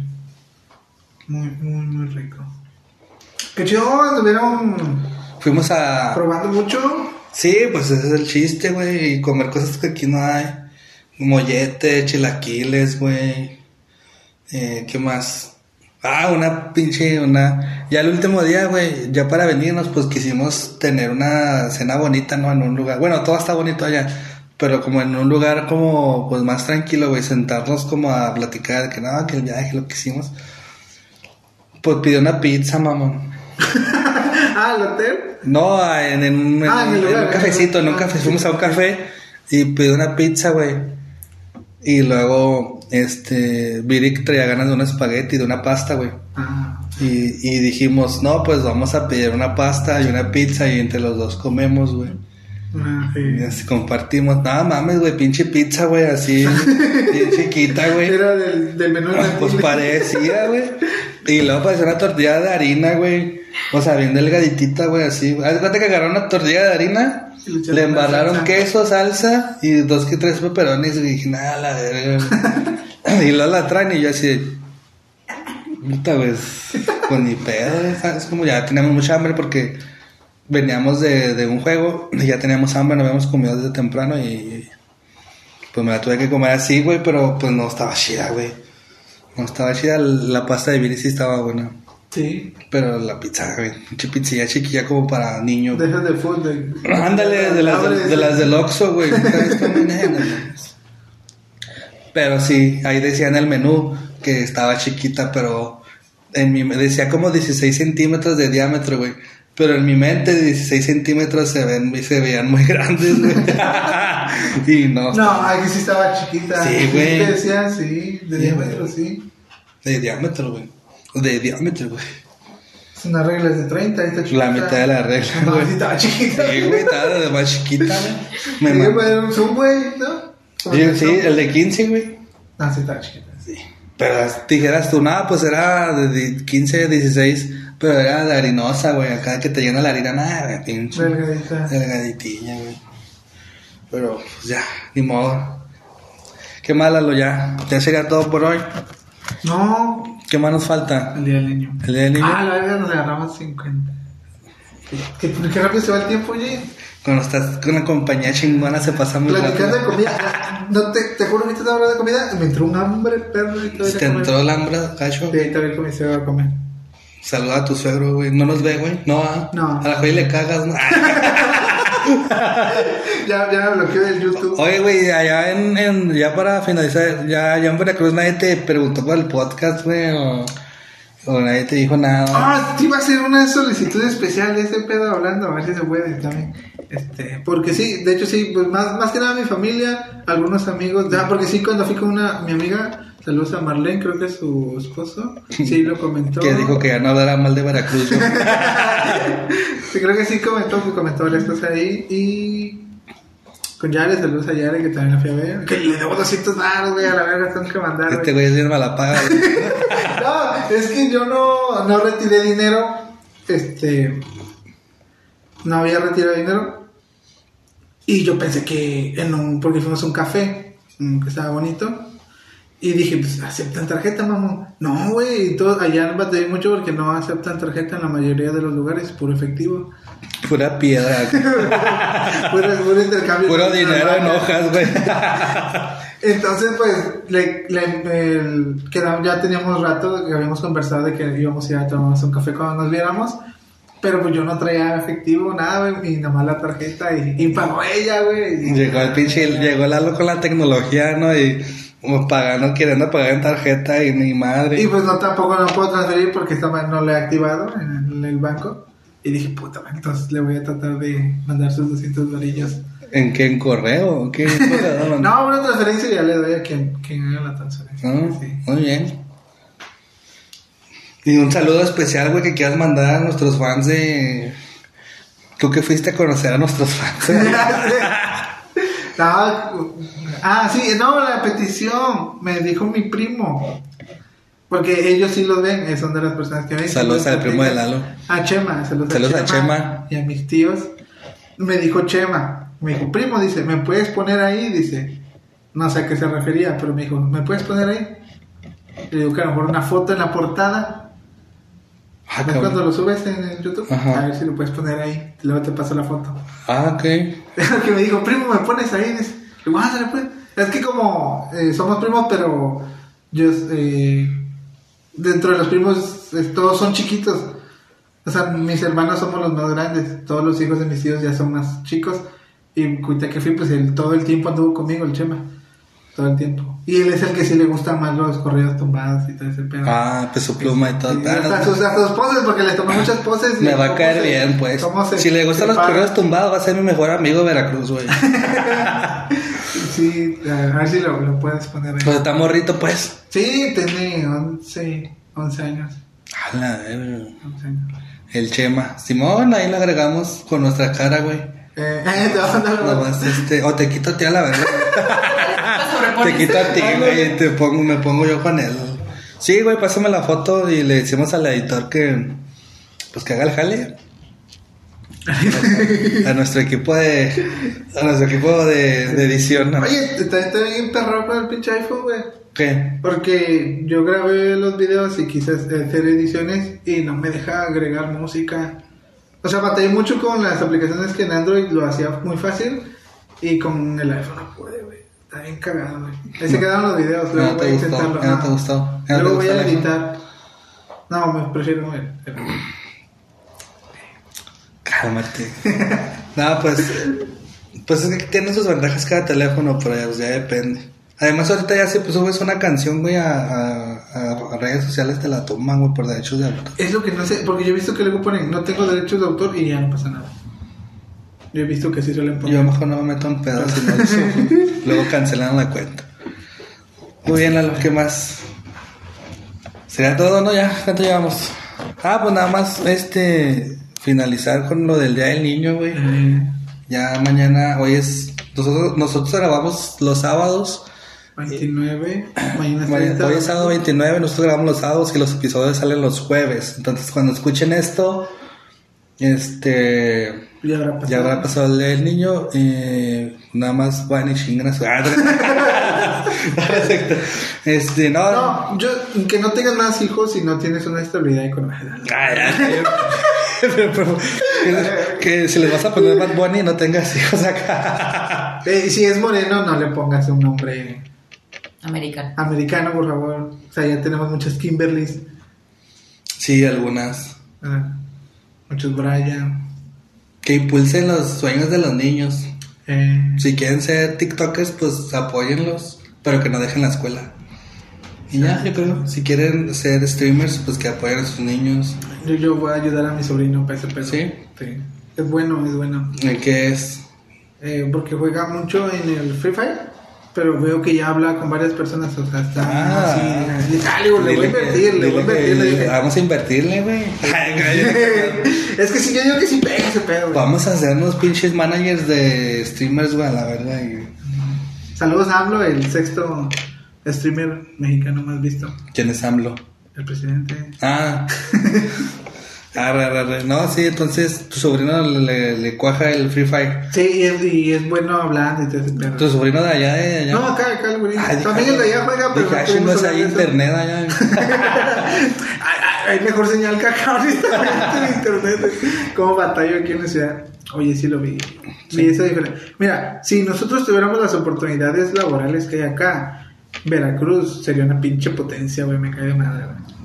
Muy, muy, muy rico. Que chido, estuvieron Fuimos a... probando mucho. Sí, pues ese es el chiste, güey. Y comer cosas que aquí no hay. Mollete, chilaquiles, güey. Eh, ¿Qué más? Ah, una pinche, una... Ya el último día, güey, ya para venirnos, pues quisimos tener una cena bonita, ¿no? En un lugar... Bueno, todo está bonito allá, pero como en un lugar como, pues más tranquilo, güey, sentarnos como a platicar de que nada, que el viaje, lo que hicimos. Pues pidió una pizza, mamón. (laughs) ah, el hotel. No, en, en un, en Ah, en en lugar, un cafecito, en un ah, café. Fuimos a un sí. café y pidió una pizza, güey. Y luego, este, Viri traía ganas de un espagueti, de una pasta, güey. Ah, Y, y dijimos, no, pues vamos a pedir una pasta y una pizza y entre los dos comemos, güey. ah, Y sí. así compartimos. Nada mames, güey, pinche pizza, güey, así, (laughs) bien chiquita, güey. Era del, del menú Ah, Pues parecía, güey. Y luego parecía una tortilla de harina, güey. O sea, bien delgaditita, güey, así. Haz de que agarraron una tortilla de harina, le embarraron queso, salsa y dos que tres peperones. Y dije, nada, la verga. güey". (laughs) y luego la traen y yo así, puta, güey, pues ni pedo, ¿sabes? Como ya teníamos mucha hambre porque veníamos de, de un juego y ya teníamos hambre, no habíamos comido desde temprano y pues me la tuve que comer así, güey, pero pues no estaba chida, güey. No estaba chida, la pasta de Viri sí estaba buena. Sí. Pero la pizza, güey, pinche pizzilla chiquilla como para niño. De esas de food. de- Ándale, de las, de, de las del Oxxo, güey. Pero sí, ahí decía en el menú que estaba chiquita, pero en mi decía como 16 centímetros de diámetro, güey. Pero en mi mente 16 centímetros se ven se veían muy (laughs) grandes, güey. y no, No, aquí sí estaba chiquita. Sí, güey. te decía, sí, de Sí, diámetro, güey. sí. de diámetro, güey. De diámetro, güey. Es una regla de 30, ahí está chiquita. La mitad de la regla, (laughs) No, güey. estaba chiquita. Sí, güey, estaba de más chiquita, (laughs) güey. Me era un zoom, güey, ¿no? Sí, el de 15, güey. Ah, sí, estaba chiquita. Sí. Pero dijeras tú, nada, pues era de di- 15, 16, pero era de harinosa, güey. Acá que te llena la harina, nada, pinche. Delgadita. Delgaditilla, güey. Pero, pues ya, ni modo. Qué malo ya. Ya sería todo por hoy. No, ¿Qué más nos falta? el día del niño. El día del niño. Ah, la verga nos agarramos 50. ¿Qué, qué rápido se va el tiempo, oye? Cuando estás con una compañía chingona se pasa muy Platicando de rápido. comida. No, te, te juro que te estaba hablando de comida. Me entró un hambre, perro. Y ¿Te entró el hambre, cacho? Sí, mi suegro a comer. Saluda a tu suegro, güey. ¿No nos ve, güey? No, ah. No. A la joya le cagas, ¿no? (laughs) (laughs) Ya, ya me bloqueó del YouTube. Oye, güey, allá en, en, ya para finalizar, ya, ya en Veracruz nadie te preguntó por el podcast, güey, o, o nadie te dijo nada. Ah, te iba a hacer una solicitud especial de ese pedo hablando, a ver si se puede también. Este, porque sí, de hecho sí, pues más, más que nada mi familia, algunos amigos, ya, porque sí, cuando fui con una, mi amiga, saludos a Marlene, creo que su esposo, (laughs) sí lo comentó. que dijo que ya no hablara mal de Veracruz. (laughs) Sí, creo que sí comentó, que comentó varias cosas ahí y con Yare, saludos a Yare que también la fui a ver, que le debo 200 baros, güey, a la verga tengo que mandar, Este güey. es bien malapaga, güey. (laughs) No, es que yo no, no retiré dinero. Este. No había retirado dinero. Y yo pensé que en un. Porque fuimos a un café. mm, Que estaba bonito. Y dije, pues aceptan tarjeta, mamón. No, güey. Allá batallé mucho porque no aceptan tarjeta en la mayoría de los lugares. Puro efectivo. Pura piedra, (laughs) Puro, puro intercambio. puro dinero en hojas, güey. (laughs) Entonces, pues, le, le- el- quedamos- ya teníamos rato que habíamos conversado de que íbamos a ir a tomarnos un café cuando nos viéramos. Pero pues yo no traía efectivo, nada, güey, y nada más la tarjeta y, y pagó ella, güey. Llegó el pinche, llegó Lalo con la tecnología, ¿no? Y pagando, queriendo pagar en tarjeta y ni madre. Y pues no tampoco no puedo transferir porque esta no le he activado en el, banco. Y dije, puta, man, entonces le voy a tratar de mandar sus 200 varillas. ¿En qué? ¿En correo? ¿O ¿Qué? (laughs) No, una transferencia ya le doy a quien, quien haga la transferencia. Ah, Sí. Muy bien. Y un saludo especial, güey, que quieras mandar a nuestros fans de... Tú que fuiste a conocer a nuestros fans. (laughs) (laughs) Ah, sí, no, la petición me dijo mi primo. Porque ellos sí lo ven, son de las personas que ven. Saludos al primo de Lalo. A Chema, saludos, Saludos a Chema. Y a mis tíos. Me dijo Chema, me dijo, primo, dice, ¿me puedes poner ahí? Dice, no sé a qué se refería, pero me dijo, ¿me puedes poner ahí? Le digo que a lo mejor una foto en la portada. Ah, ¿Ves cabrón. cuando lo subes en el YouTube? Ajá. A ver si lo puedes poner ahí. Luego te paso la foto. Ah, ok. (laughs) que me dijo, primo, ¿me pones ahí? Digo, "Ándale, pues. Es que como eh, somos primos, pero yo, eh, dentro de los primos, eh, todos son chiquitos. O sea, mis hermanos somos los más grandes. Todos los hijos de mis tíos ya son más chicos. Y cuita que fui, pues él todo el tiempo anduvo conmigo, el Chema. Todo el tiempo. Y él es el que sí le gustan más los corridos tumbados y todo ese pedo. Ah, pues su pluma y todo. Y hasta, no, sus, hasta sus poses, porque le tomé muchas poses. y me va a caer se- bien, pues. cómo se Si le gustan los prepara. correos tumbados, va a ser mi mejor amigo de Veracruz, güey. (laughs) Sí, a ver si lo, lo puedes poner ahí. Pues está morrito, pues. Sí, tiene 11, 11 años. A la verga. 11 años. El Chema. Simón, ahí lo agregamos con nuestra cara, güey. Eh, (laughs) te vas a dar la- Nomás, este, o te quito a ti a la verdad. (laughs) Te quito a ti, güey, y te pongo, me pongo yo con él. Sí, güey, pásame la foto y le decimos al editor que, pues que haga el jale. A nuestro equipo de, a nuestro equipo de, de edición. ¿no? Oye, está, está bien perro con el pinche iPhone, güey. ¿Qué? Porque yo grabé los videos y quise hacer ediciones y no me deja agregar música. O sea, batallé mucho con las aplicaciones que en Android lo hacía muy fácil y con el iPhone no pude, güey. Está bien cagado, güey. Ahí se quedaron los videos, luego No voy a intentarlo. no te gustó. Luego voy a editar. No, me prefiero el, Cálmate. no, pues, pues es que tiene sus ventajas cada teléfono, pero ya, pues, ya depende. Además, ahorita ya si pues, subes una canción, güey, a, a, a- a redes sociales, te la toman, güey, por derechos de autor. Es lo que no sé, porque yo he visto que luego ponen no tengo derechos de autor y ya no pasa nada. Yo he visto que sí suelen poner. Yo mejor no me meto en pedos no (laughs) lo. Luego cancelan la cuenta. Muy bien, Lalo, ¿qué más? ¿Sería todo, no? Ya, ¿cuánto llevamos? Ah, pues nada más, este, finalizar con lo del Día del Niño, güey. Eh, Ya mañana, hoy es, nosotros, nosotros grabamos los sábados. 29, mañana es Mañana- 30. Hoy es sábado 29, nosotros grabamos los sábados y los episodios salen los jueves. Entonces, cuando escuchen esto, este, Ya habrá pasado. ya habrá pasado el niño. eh, nada más van y chingan a su. (laughs) Perfecto. Este, no. No, yo, que no tengas más hijos si no tienes una estabilidad económica. (laughs) Que, que si les vas a poner Bad Bunny, no tengas hijos acá. Eh, y si es moreno, no le pongas un nombre Americano. americano, por favor. O sea, ya tenemos muchas Kimberlys, Sí, algunas. ah, muchos Brian. Que impulsen los sueños de los niños. Eh, Si quieren ser TikTokers, pues apóyenlos, pero que no dejen la escuela. Y ya, yo creo. Si quieren ser streamers, pues que apoyen a sus niños. yo, yo voy a ayudar a mi sobrino para ese pedo. ¿Sí? Sí. Es bueno, es bueno. ¿El qué es? Eh, porque juega mucho en el Free Fire. Pero veo que ya habla con varias personas, o sea, está Ah. así. Le dale, güey, le voy a invertir, le voy a invertir. Vamos a invertirle, güey. (laughs) es que si yo digo que sí pega ese pedo, güey. Vamos a hacer unos pinches managers de streamers, güey, la verdad. y- Saludos a AMLO, el sexto streamer mexicano más visto. ¿Quién es AMLO? El presidente. Ah. (laughs) Arre, arre, arre. No, sí, entonces tu sobrino le, le cuaja el Free Fire. Sí, y es, y es bueno hablando y todo ese pedo. Tu sobrino de allá, de allá. No, acá, acá el. Ay, También el de allá juega, pero. Dije, no "Ah, hablar hay de eso". internet allá. (laughs) Ay, ay, Hay mejor señal que acá ahorita (laughs) en internet. Como batalla aquí en la ciudad. Oye, sí lo vi. Vi esa diferencia. Mira, si nosotros tuviéramos las oportunidades laborales que hay acá, Veracruz sería una pinche potencia, güey. Me cae de madre, güey.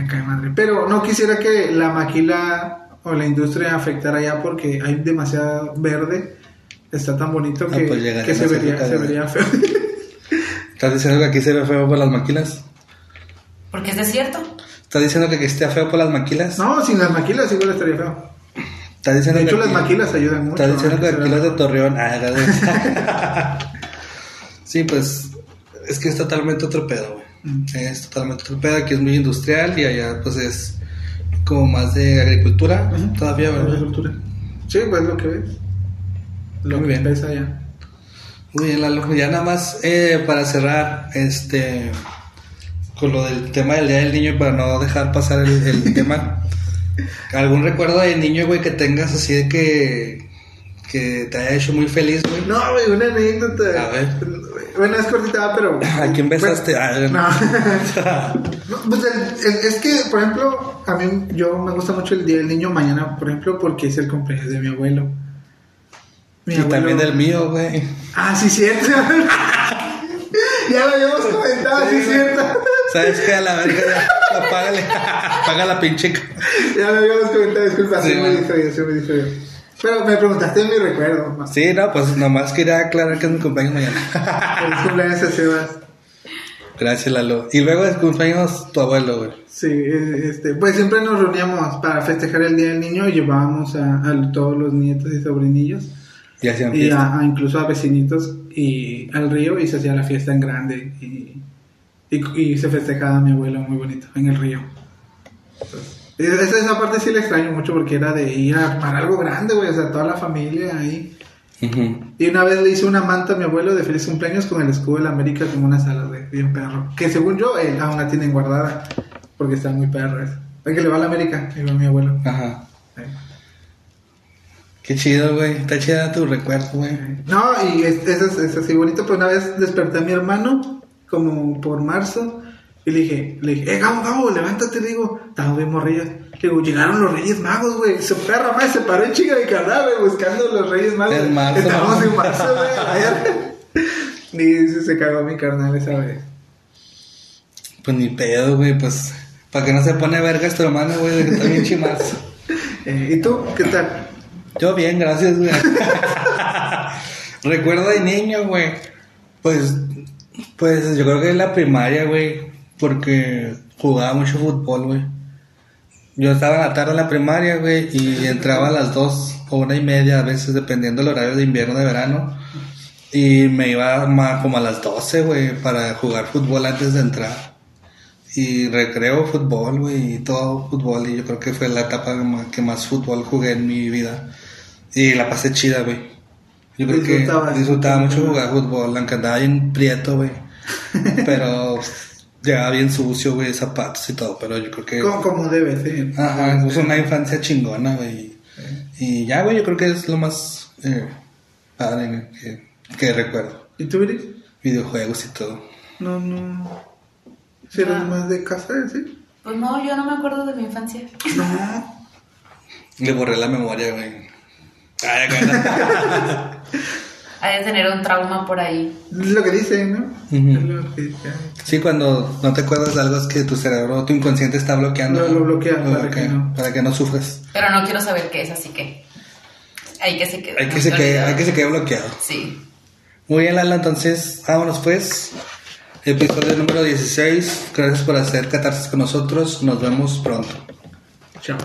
Me cae madre. Pero no quisiera que la maquila o la industria afectara allá porque hay demasiado verde. Está tan bonito Ah, que, pues que se, vería, se feo. (laughs) ¿Estás diciendo que aquí se ve feo por las maquilas? Porque es desierto. ¿Estás diciendo que aquí esté feo por las maquilas? no, sin las maquilas igual estaría feo. ¿Estás diciendo De hecho, que las aquí- maquilas ayudan mucho. ¿Estás diciendo ¿no? que aquí los de. Torreón... Ah, (laughs) sí, pues... Es que es totalmente otro pedo, güey. Es totalmente otro pedo. Aquí es muy industrial y allá, pues, es como más de agricultura. Todavía, ¿verdad? Agricultura. Sí, pues lo que ves. Lo Muy que bien. pesa ya. Muy bien, Lalo. Ya nada más eh, para cerrar, este... Con lo del tema del Día del Niño y para no dejar pasar el, el (laughs) tema. ¿Algún recuerdo de niño, güey, que tengas así de que... Que te haya hecho muy feliz, güey? No, güey, una anécdota. A ver. Bueno, es cortita, pero. (laughs) ¿A quién besaste? Pues, no. (laughs) No, pues el- el- es que, por ejemplo, a mí yo me gusta mucho el Día del Niño mañana, por ejemplo, porque es el cumpleaños de mi abuelo. Mi y abuelo- también del mío, güey. Ah, sí, cierto. (laughs) ya lo habíamos comentado, sí, Sí, cierto. ¿Sabes qué? A la verga, ya. apágale, apaga la pinche. Ya me habíamos comentado, disculpa, sí, Sí, me distraí, sí me distraí. Pero me preguntaste mi recuerdo. ¿no? Sí, no, pues nomás quería aclarar que es mi cumpleaños mañana. (laughs) Feliz cumpleaños a Sebas. Gracias, Lalo. Y luego de cumpleaños tu abuelo, güey. Sí, este, pues siempre nos reuníamos para festejar el Día del Niño y llevábamos a, a todos los nietos y sobrinillos Y hacían y fiesta. a, a incluso a vecinitos y al río y se hacía la fiesta en grande y, y, y se festejaba a mi abuelo muy bonito en el río. Y esa, esa parte sí le extraño mucho porque era de ir a para algo grande, güey, o sea, toda la familia ahí. Y una vez le hice una manta a mi abuelo de feliz cumpleaños con el escudo de la América como una sala de bien perro. Que según yo, él aún la tienen guardada porque está muy perro eso. Es que le va a la América, y va mi abuelo. Ajá. Sí. Qué chido, güey. Está chida tu recuerdo, güey. No, y es, es, es así bonito. Pues una vez desperté a mi hermano, como por marzo, y le dije, le dije, eh, Gabo, Gabo, levántate, le digo, estaba bien morrillas. Le digo, llegaron los Reyes Magos, güey. Su perra más se paró en chica de canal, güey, buscando los Reyes Magos. En marzo. Estábamos en marzo, güey. Y se, se cagó mi carnal esa vez. Pues ni pedo, güey. Pues, ¿para que no se pone vergas tu hermano, güey? De que está bien chimazo. (laughs) Eh, ¿Y tú? ¿Qué tal? Yo bien, gracias, güey. (laughs) Recuerdo de niño, güey. Pues, pues yo creo que en la primaria, güey. Porque jugaba mucho fútbol, güey. Yo estaba en la tarde en la primaria, güey. Y entraba a las dos o una y media, a veces, dependiendo del horario de invierno de verano. Y me iba ma- como a las 12, güey, para jugar fútbol antes de entrar. Y recreo fútbol, güey, y todo fútbol. Y yo creo que fue la etapa que más- fútbol jugué en mi vida. Y la pasé chida, güey. Yo creo que disfrutaba mucho jugar fútbol, aunque andaba bien prieto, güey. (laughs) Pero llegaba bien sucio, güey, zapatos y todo. Pero yo creo que. Como, como debe ser. Ajá, es una infancia chingona, güey. Y ya, güey, yo creo que es lo más eh, padre güey, que, que recuerdo. ¿Y tú, Iris? Videojuegos y todo. No, no. Si eres Ah. más de casa, ¿sí? Pues no, yo no me acuerdo de mi infancia. No. (laughs) Le borré la memoria, güey. Ay, acá (laughs) Hay de tener un trauma por ahí. Es lo que dicen, ¿no? Es lo que dicen. Sí, cuando no te acuerdas de algo es que tu cerebro, tu inconsciente está bloqueando. Lo- lo bloquea Lo para que no. para que no sufras. Pero no quiero saber qué es, así que. Hay que se quede. Hay que, se quede, hay que se quede bloqueado. Sí. Muy bien, Lala, entonces vámonos pues. Episodio número 16. Gracias por hacer catarsis con nosotros. Nos vemos pronto. Chao.